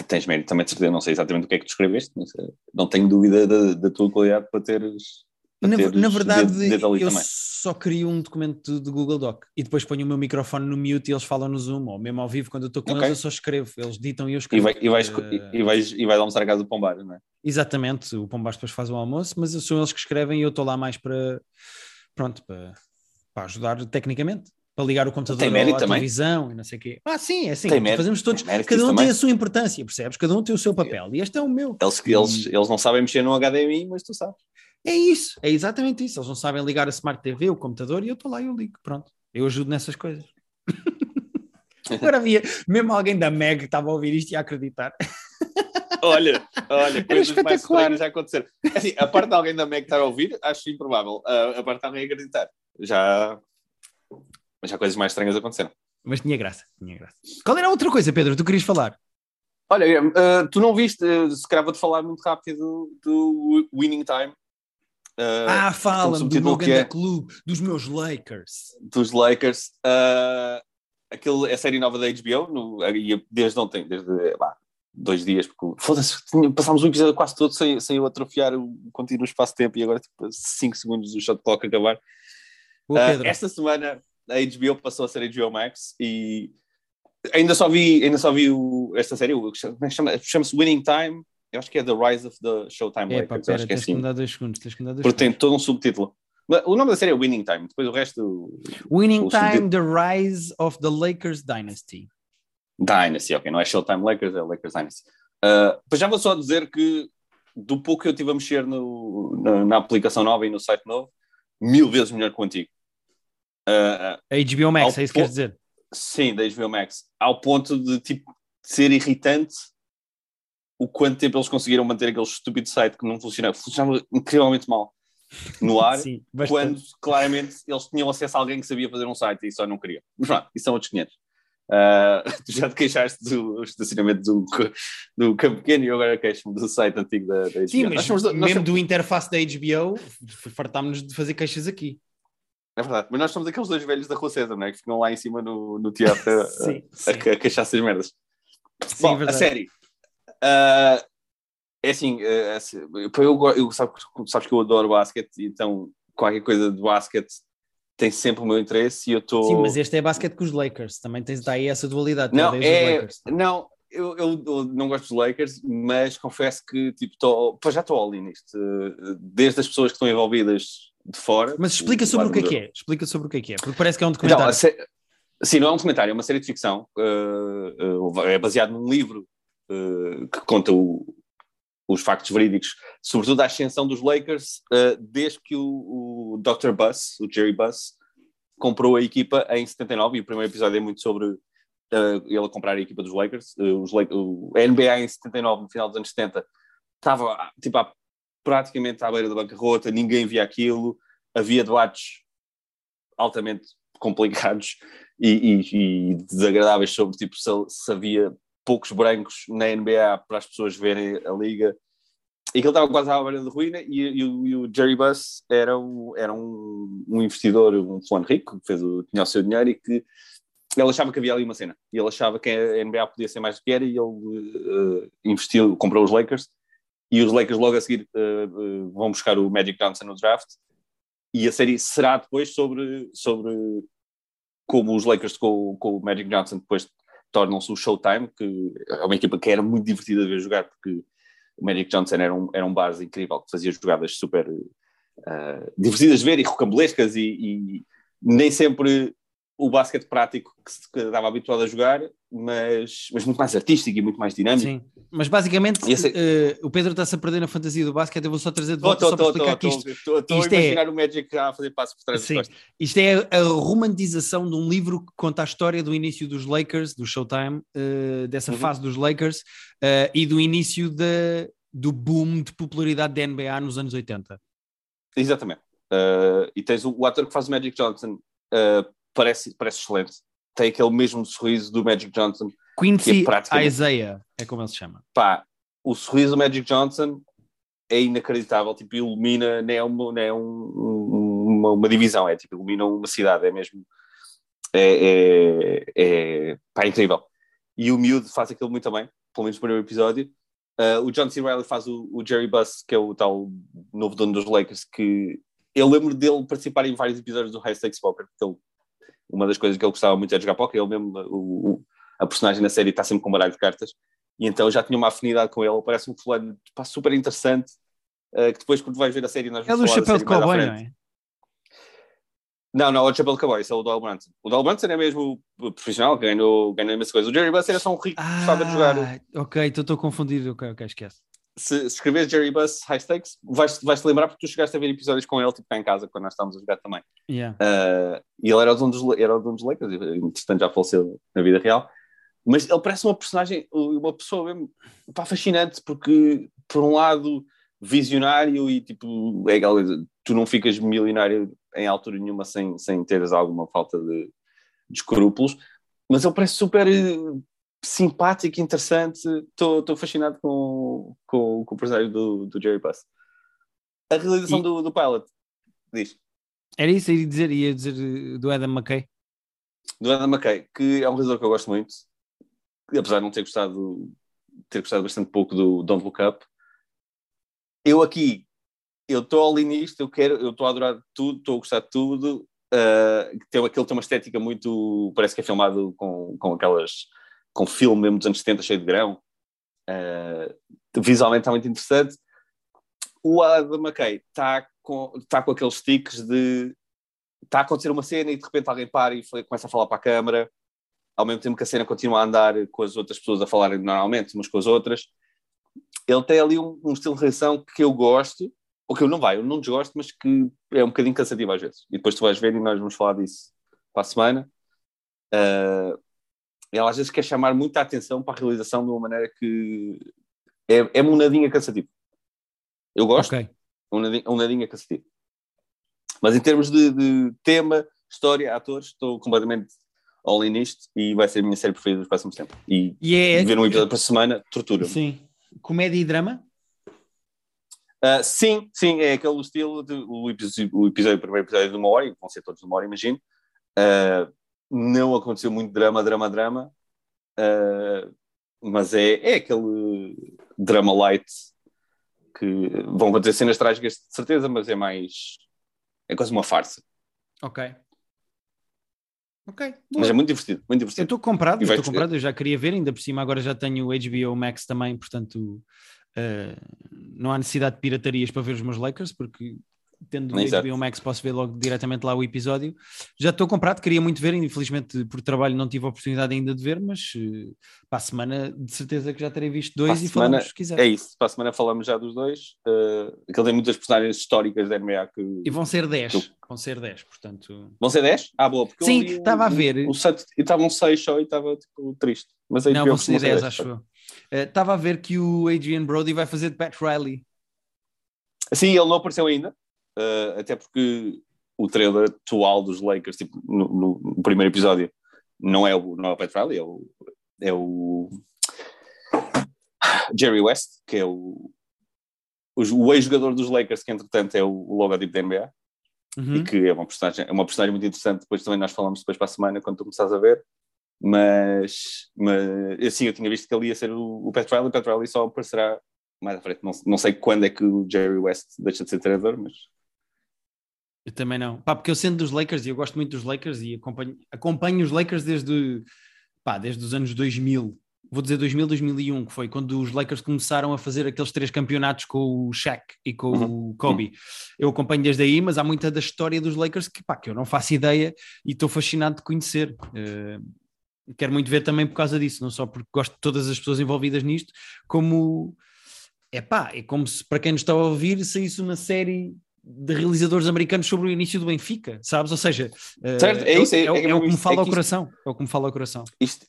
tens mérito também de certeza, não sei exatamente o que é que tu escreveste, mas uh, não tenho dúvida da, da tua qualidade para teres na, na, verdade, eu também. só crio um documento de Google Doc e depois ponho o meu microfone no mute e eles falam no Zoom, ou mesmo ao vivo, quando eu estou com okay. eles, eu só escrevo. Eles ditam e eu escrevo. E, vai, e, vais, uh... e, vais, e vais almoçar a casa do Pombar, não é? Exatamente, o Pombar depois faz o almoço, mas são eles que escrevem e eu estou lá mais para, pronto, para, para ajudar tecnicamente. Para ligar o computador à também. televisão e não sei o quê. Ah, sim, é assim. Fazemos todos. Cada um tem a sua importância, percebes? Cada um tem o seu papel. E este é o meu. Eles, eles, eles não sabem mexer no HDMI, mas tu sabes. É isso, é exatamente isso. Eles não sabem ligar a Smart TV, o computador, e eu estou lá e eu ligo. Pronto, eu ajudo nessas coisas. Agora havia mesmo alguém da Meg que estava a ouvir isto e a acreditar. Olha, olha, coisas mais estranhas já aconteceram. Assim, a parte de alguém da Meg estar a ouvir, acho improvável. A, a parte de alguém acreditar, já, já coisas mais estranhas aconteceram. Mas tinha graça, tinha graça. Qual era a outra coisa, Pedro, tu querias falar? Olha, uh, tu não viste, uh, se calhar vou-te falar muito rápido do Winning Time, Uh, ah, fala-me do meu é, clube, dos meus Lakers. Dos Lakers. Uh, aquele, a série nova da HBO, no, desde ontem, desde bah, dois dias, porque foda-se, passámos o episódio quase todo sem, sem eu atrofiar o contínuo espaço-tempo e agora, tipo, 5 segundos do shot clock acabar. uh, esta semana a HBO passou a ser HBO Max e ainda só vi, ainda só vi o, esta série, é chama-se chama Winning Time eu acho que é The Rise of the Showtime é, Lakers. Pá, acho que é assim. Que me dois segundos, tens que me dar dois Porque segundos. tem todo um subtítulo. O nome da série é Winning Time, depois o resto. Winning o Time, The Rise of the Lakers Dynasty. Dynasty, ok, não é Showtime Lakers, é Lakers Dynasty. Uh, pois já vou só dizer que do pouco que eu estive a mexer no, na, na, aplicação nova e no site novo, mil vezes melhor que o antigo. Uh, a HBO Max, é isso que queres dizer? Sim, da HBO Max. Ao ponto de tipo ser irritante o quanto tempo eles conseguiram manter aquele estúpido site que não funcionava, funcionava incrivelmente mal no ar, Sim, quando claramente eles tinham acesso a alguém que sabia fazer um site e só não queria. Mas pronto, isso são outros 500. Uh, tu já te queixaste do estacionamento do, do Campo Pequeno e agora queixo-me do site antigo da, da HBO. Sim, mas nós, mesmo somos... do interface da HBO, fartámos-nos de fazer queixas aqui. É verdade, mas nós somos aqueles dois velhos da Rua César, não é? Que ficam lá em cima no, no teatro a, sim, sim. a, a, a queixar-se as merdas. Sim, Bom, a série. Uh, é assim, uh, eu, eu, sabes, sabes que eu adoro basquete, então qualquer coisa de basquete tem sempre o meu interesse e eu estou. Tô... Sim, mas este é basquete com os Lakers, também tens daí essa dualidade. Não, é, não eu, eu, eu, não gosto dos Lakers, mas confesso que tipo, tô, já estou ali nisto, desde as pessoas que estão envolvidas de fora. Mas explica sobre o que é que é, explica sobre o que é que é, porque parece que é um documentário. Não, se... Sim, não é um documentário, é uma série de ficção, uh, uh, é baseado num livro uh, que conta o, os factos verídicos, sobretudo a ascensão dos Lakers, uh, desde que o, o, Dr. Buss, o Jerry Buss, comprou a equipa em 79, e o primeiro episódio é muito sobre uh, ele comprar a equipa dos Lakers. os, o, NBA em 79, no final dos anos 70, estava tipo, praticamente à beira da bancarrota, ninguém via aquilo, havia debates altamente complicados e, e, e desagradáveis sobre tipo, se, se havia poucos brancos na NBA para as pessoas verem a liga. E que ele estava quase à beira de ruína e, e, e, o Jerry Buss era, um, era um, um investidor, um fulano rico, que fez o, tinha o seu dinheiro e que ele achava que havia ali uma cena. E ele achava que a NBA podia ser mais do que era e ele uh, investiu, comprou os Lakers. E os Lakers logo a seguir uh, uh, vão buscar o Magic Johnson no draft. E a série será depois sobre, sobre como os Lakers com, com o Magic Johnson depois tornam-se o Showtime, que é uma equipa que era muito divertida de ver jogar porque o Magic Johnson era um, era um base incrível que fazia jogadas super uh, divertidas de ver e rocambolescas e, e, nem sempre o basquete prático que, se, que estava habituado a jogar, mas, mas muito mais artístico e muito mais dinâmico. Sim, mas basicamente esse... uh, o Pedro está-se a perder na fantasia do basquete, eu vou só trazer de volta tô, tô, só para explicar tô, que isto... Estou a é imaginar é... o Magic a fazer passos por trás Sim, Isto é a romantização de um livro que conta a história do início dos Lakers, do Showtime, uh, dessa uhum. fase dos Lakers, uh, e do início de, do boom de popularidade da NBA nos anos 80. Exatamente. e tens o, o, ator que faz o Magic Johnson, parece, parece excelente. Tem aquele mesmo sorriso do Magic Johnson. Quincy é praticamente... Isaiah, é como ele se chama. Pá, o sorriso do Magic Johnson é inacreditável, tipo, ilumina, não é, uma, não é um, uma, uma, divisão, é tipo, ilumina uma cidade, é mesmo, é, é, é pá, é incrível. E o miúdo faz aquilo muito bem, pelo menos no primeiro episódio. Uh, o John C. Reilly faz o, o, Jerry Buss, que é o tal novo dono dos Lakers, que eu lembro dele participar em vários episódios do High Stakes Poker, porque ele uma das coisas que ele gostava muito é jogar póquer, ele mesmo, o, o, a personagem na série está sempre com um baralho de cartas, e então já tinha uma afinidade com ele, parece um fulano pá, super interessante, uh, que depois quando vais ver a série nós É do chapéu de cowboy, não é? Não, não, o chapéu de cowboy, esse é o Doyle Brunson. O Doyle Brunson é mesmo profissional, ganhou, ganhou a mesma coisa. O Jerry Buss era só um rico que ah, gostava de jogar. Ah, ok, então estou confundido, ok, ok, esquece se, se escreveres Jerry Buss High Stakes, vais-te vais lembrar porque tu chegaste a ver episódios com ele, tipo cá em casa, quando nós estávamos a jogar também. Yeah. Uh, e ele era o dono dos, era dono dos Lakers, entretanto já faleceu na vida real. Mas ele parece uma personagem, uma pessoa mesmo, pá, fascinante, porque por um lado visionário e tipo, é tu não ficas milionário em altura nenhuma sem, sem teres alguma falta de, de escrúpulos, mas ele parece super simpático, interessante. Estou fascinado com, com, com, o personagem do, do Jerry Buss. A realização e... do, do pilot, diz. Era isso, ia dizer, ia dizer do Adam McKay. Do Adam McKay, que é um realizador que eu gosto muito, apesar de não ter gostado, ter gostado bastante pouco do Don't Look Up. Eu aqui, eu estou ali nisto, eu quero, eu estou a adorar tudo, estou a gostar de tudo. Uh, tem, aquele tem uma estética muito, parece que é filmado com, com aquelas com filme mesmo dos anos 70, cheio de grão. Uh, visualmente está muito interessante. O Adam McKay está com, tá com aqueles tiques de está a acontecer uma cena e de repente alguém para e começa a falar para a câmara, ao mesmo tempo que a cena continua a andar com as outras pessoas a falarem normalmente umas com as outras. Ele tem ali um, um estilo de reação que eu gosto, ou que eu não vai, eu não desgosto, mas que é um bocadinho cansativo às vezes. E depois tu vais ver e nós vamos falar disso para a semana. Uh, ela às vezes quer chamar muita atenção para a realização de uma maneira que é, é um nadinha cansativo. Eu gosto, okay. um, nadinha, cansativo. Mas em termos de, de, tema, história, atores, estou completamente all in nisto e vai ser a minha série preferida dos próximos tempos. E, e é... ver um episódio por semana, tortura. -me. Sim. Comédia e drama? Uh, sim, sim, é aquele estilo, de, o, episódio, o episódio, o primeiro episódio de uma hora, vão ser todos de uma hora, imagino. Uh, não aconteceu muito drama, drama, drama, uh, mas é, é aquele drama light que vão acontecer cenas trágicas de certeza, mas é mais. é quase uma farsa. Ok. Ok. Boa. Mas é muito divertido, muito divertido. Eu estou comprado, estou comprado, eu já queria ver, ainda por cima agora já tenho o HBO Max também, portanto uh, não há necessidade de piratarias para ver os meus Lakers, porque tendo o HBO Max, posso ver logo diretamente lá o episódio. Já estou comprado, queria muito ver, infelizmente por trabalho não tive a oportunidade ainda de ver, mas uh, para a semana de certeza que já terei visto dois e semana, falamos se quiser. É isso, para a semana falamos já dos dois. Uh, aquele tem muitas personagens históricas da NBA que. E vão ser 10, vão ser 10, portanto. Vão ser 10? Ah, boa, porque Sim, estava a ver. O, o estavam 6 só e estava tipo, triste. Mas não, vão ser 10, acho eu. Estava uh, a ver que o Adrian Brody vai fazer de Pat Riley. Sim, ele não apareceu ainda uh, até porque o trailer atual dos Lakers, tipo, no, no, primeiro episódio, não é o, não é o Pat Riley, é o, é o Jerry West, que é o, o, ex-jogador dos Lakers, que entretanto é o, o logotipo da NBA, Uhum. e que é uma personagem, é uma personagem muito interessante. Depois também nós falamos depois para a semana, quando tu começares a ver. Mas, mas assim, eu tinha visto que ele ia ser o, o Pat Riley, o Pat Riley só aparecerá mais à frente. Não, não sei quando é que o Jerry West deixa de ser treinador, mas Eu também não. Pá, porque eu sendo dos Lakers e eu gosto muito dos Lakers e acompanho, acompanho os Lakers desde, pá, desde os anos 2000. Vou dizer 2000, 2001, que foi quando os Lakers começaram a fazer aqueles três campeonatos com o Shaq e com Uhum. o Kobe. Eu acompanho desde aí, mas há muita da história dos Lakers que, pá, que eu não faço ideia e estou fascinado de conhecer. Eh, quero muito ver também por causa disso, não só porque gosto de todas as pessoas envolvidas nisto, como é pá, é como se para quem nos está a ouvir saísse uma série de realizadores americanos sobre o início do Benfica, sabes? Ou seja, eh, Certo, é isso, é- é, o- é que é o que me fala é ao isto- coração. É o que me fala ao coração. isto,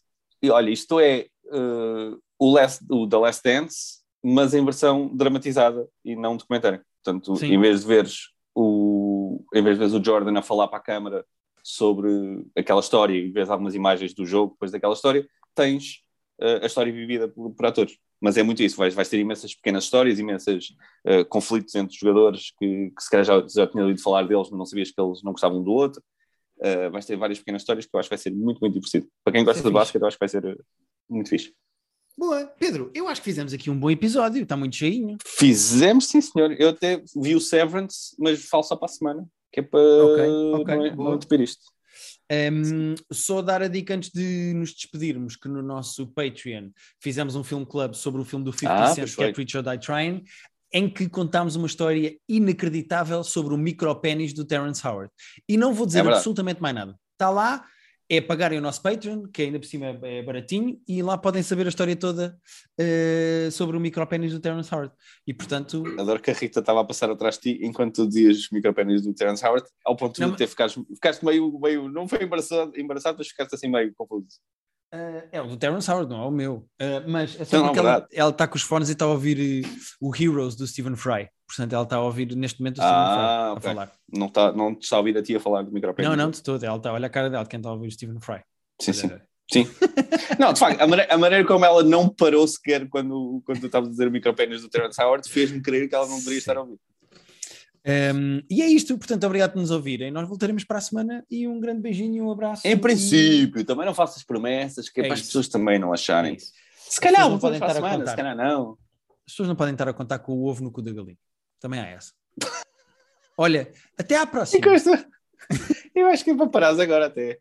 olha, isto é uh, o, last, o The Last Dance, mas em versão dramatizada e não documentária. Portanto, Sim. em vez de veres o em vez de veres o Jordan a falar para a câmara sobre aquela história e vês algumas imagens do jogo depois daquela história, tens a história vivida por, por atores. Mas é muito isso, vais, vais ter imensas pequenas histórias, imensas uh, conflitos entre jogadores que, que se calhar já, já tinha ouvido falar deles, mas não sabias que eles não gostavam um do outro. Uh, vais ter várias pequenas histórias que eu acho que vai ser muito, muito divertido. Para quem gosta é de basquete, eu acho que vai ser uh, muito fixe. Boa, Pedro, eu acho que fizemos aqui um bom episódio, está muito cheinho. Fizemos, sim, senhor. Eu até vi o Severance, mas falo só para a semana, que é para Ok, ok, não, não isto. Um, só dar a dica antes de nos despedirmos que no nosso Patreon fizemos um film club sobre o filme do 50 Ah, Cent. Get Rich or Die Trying, em que contámos uma história inacreditável sobre o micropénis do Terence Howard. E não vou dizer É absolutamente mais nada. Está lá, é pagarem o nosso Patreon, que ainda por cima é baratinho, e lá podem saber a história toda eh, sobre o micropénis do Terence Howard. E portanto, Adoro que a Rita estava a passar atrás de ti enquanto tu dizias os micropénis do Terence Howard, ao ponto Não, de ter ficaste, ficaste meio, meio, não foi embaraçado, embaraçado, mas ficaste assim meio confuso. Uh, é o do Terence Howard, não é o meu. Uh, mas é só porque ela, está com os fones e está a ouvir uh, o Heroes do Stephen Fry. Portanto, ela está a ouvir neste momento Ah, Fry ok. a falar. Não, está não te está a ouvir a ti a falar do micropénis? Não, não, de todo. Ela está, olha a cara dela de quem está a ouvir o Stephen Fry. Sim, sim. Sim. Não, de facto, a maneira, a maneira como ela não parou sequer quando, quando tu estavas a dizer o micropénis do Terence Howard fez-me crer que ela não deveria estar a ouvir. Um, e é isto, portanto, obrigado por nos ouvirem. Nós voltaremos para a semana e um grande beijinho e um abraço. Em E- princípio, também não faças promessas, que é, É para as isso. pessoas também não É acharem. isso. Se calhar, As não podem a estar a semana, contar. se calhar não. As pessoas não podem estar a contar com o ovo no cu da galinha. Também há essa. Olha, até à próxima. Eu acho que é para parares agora até.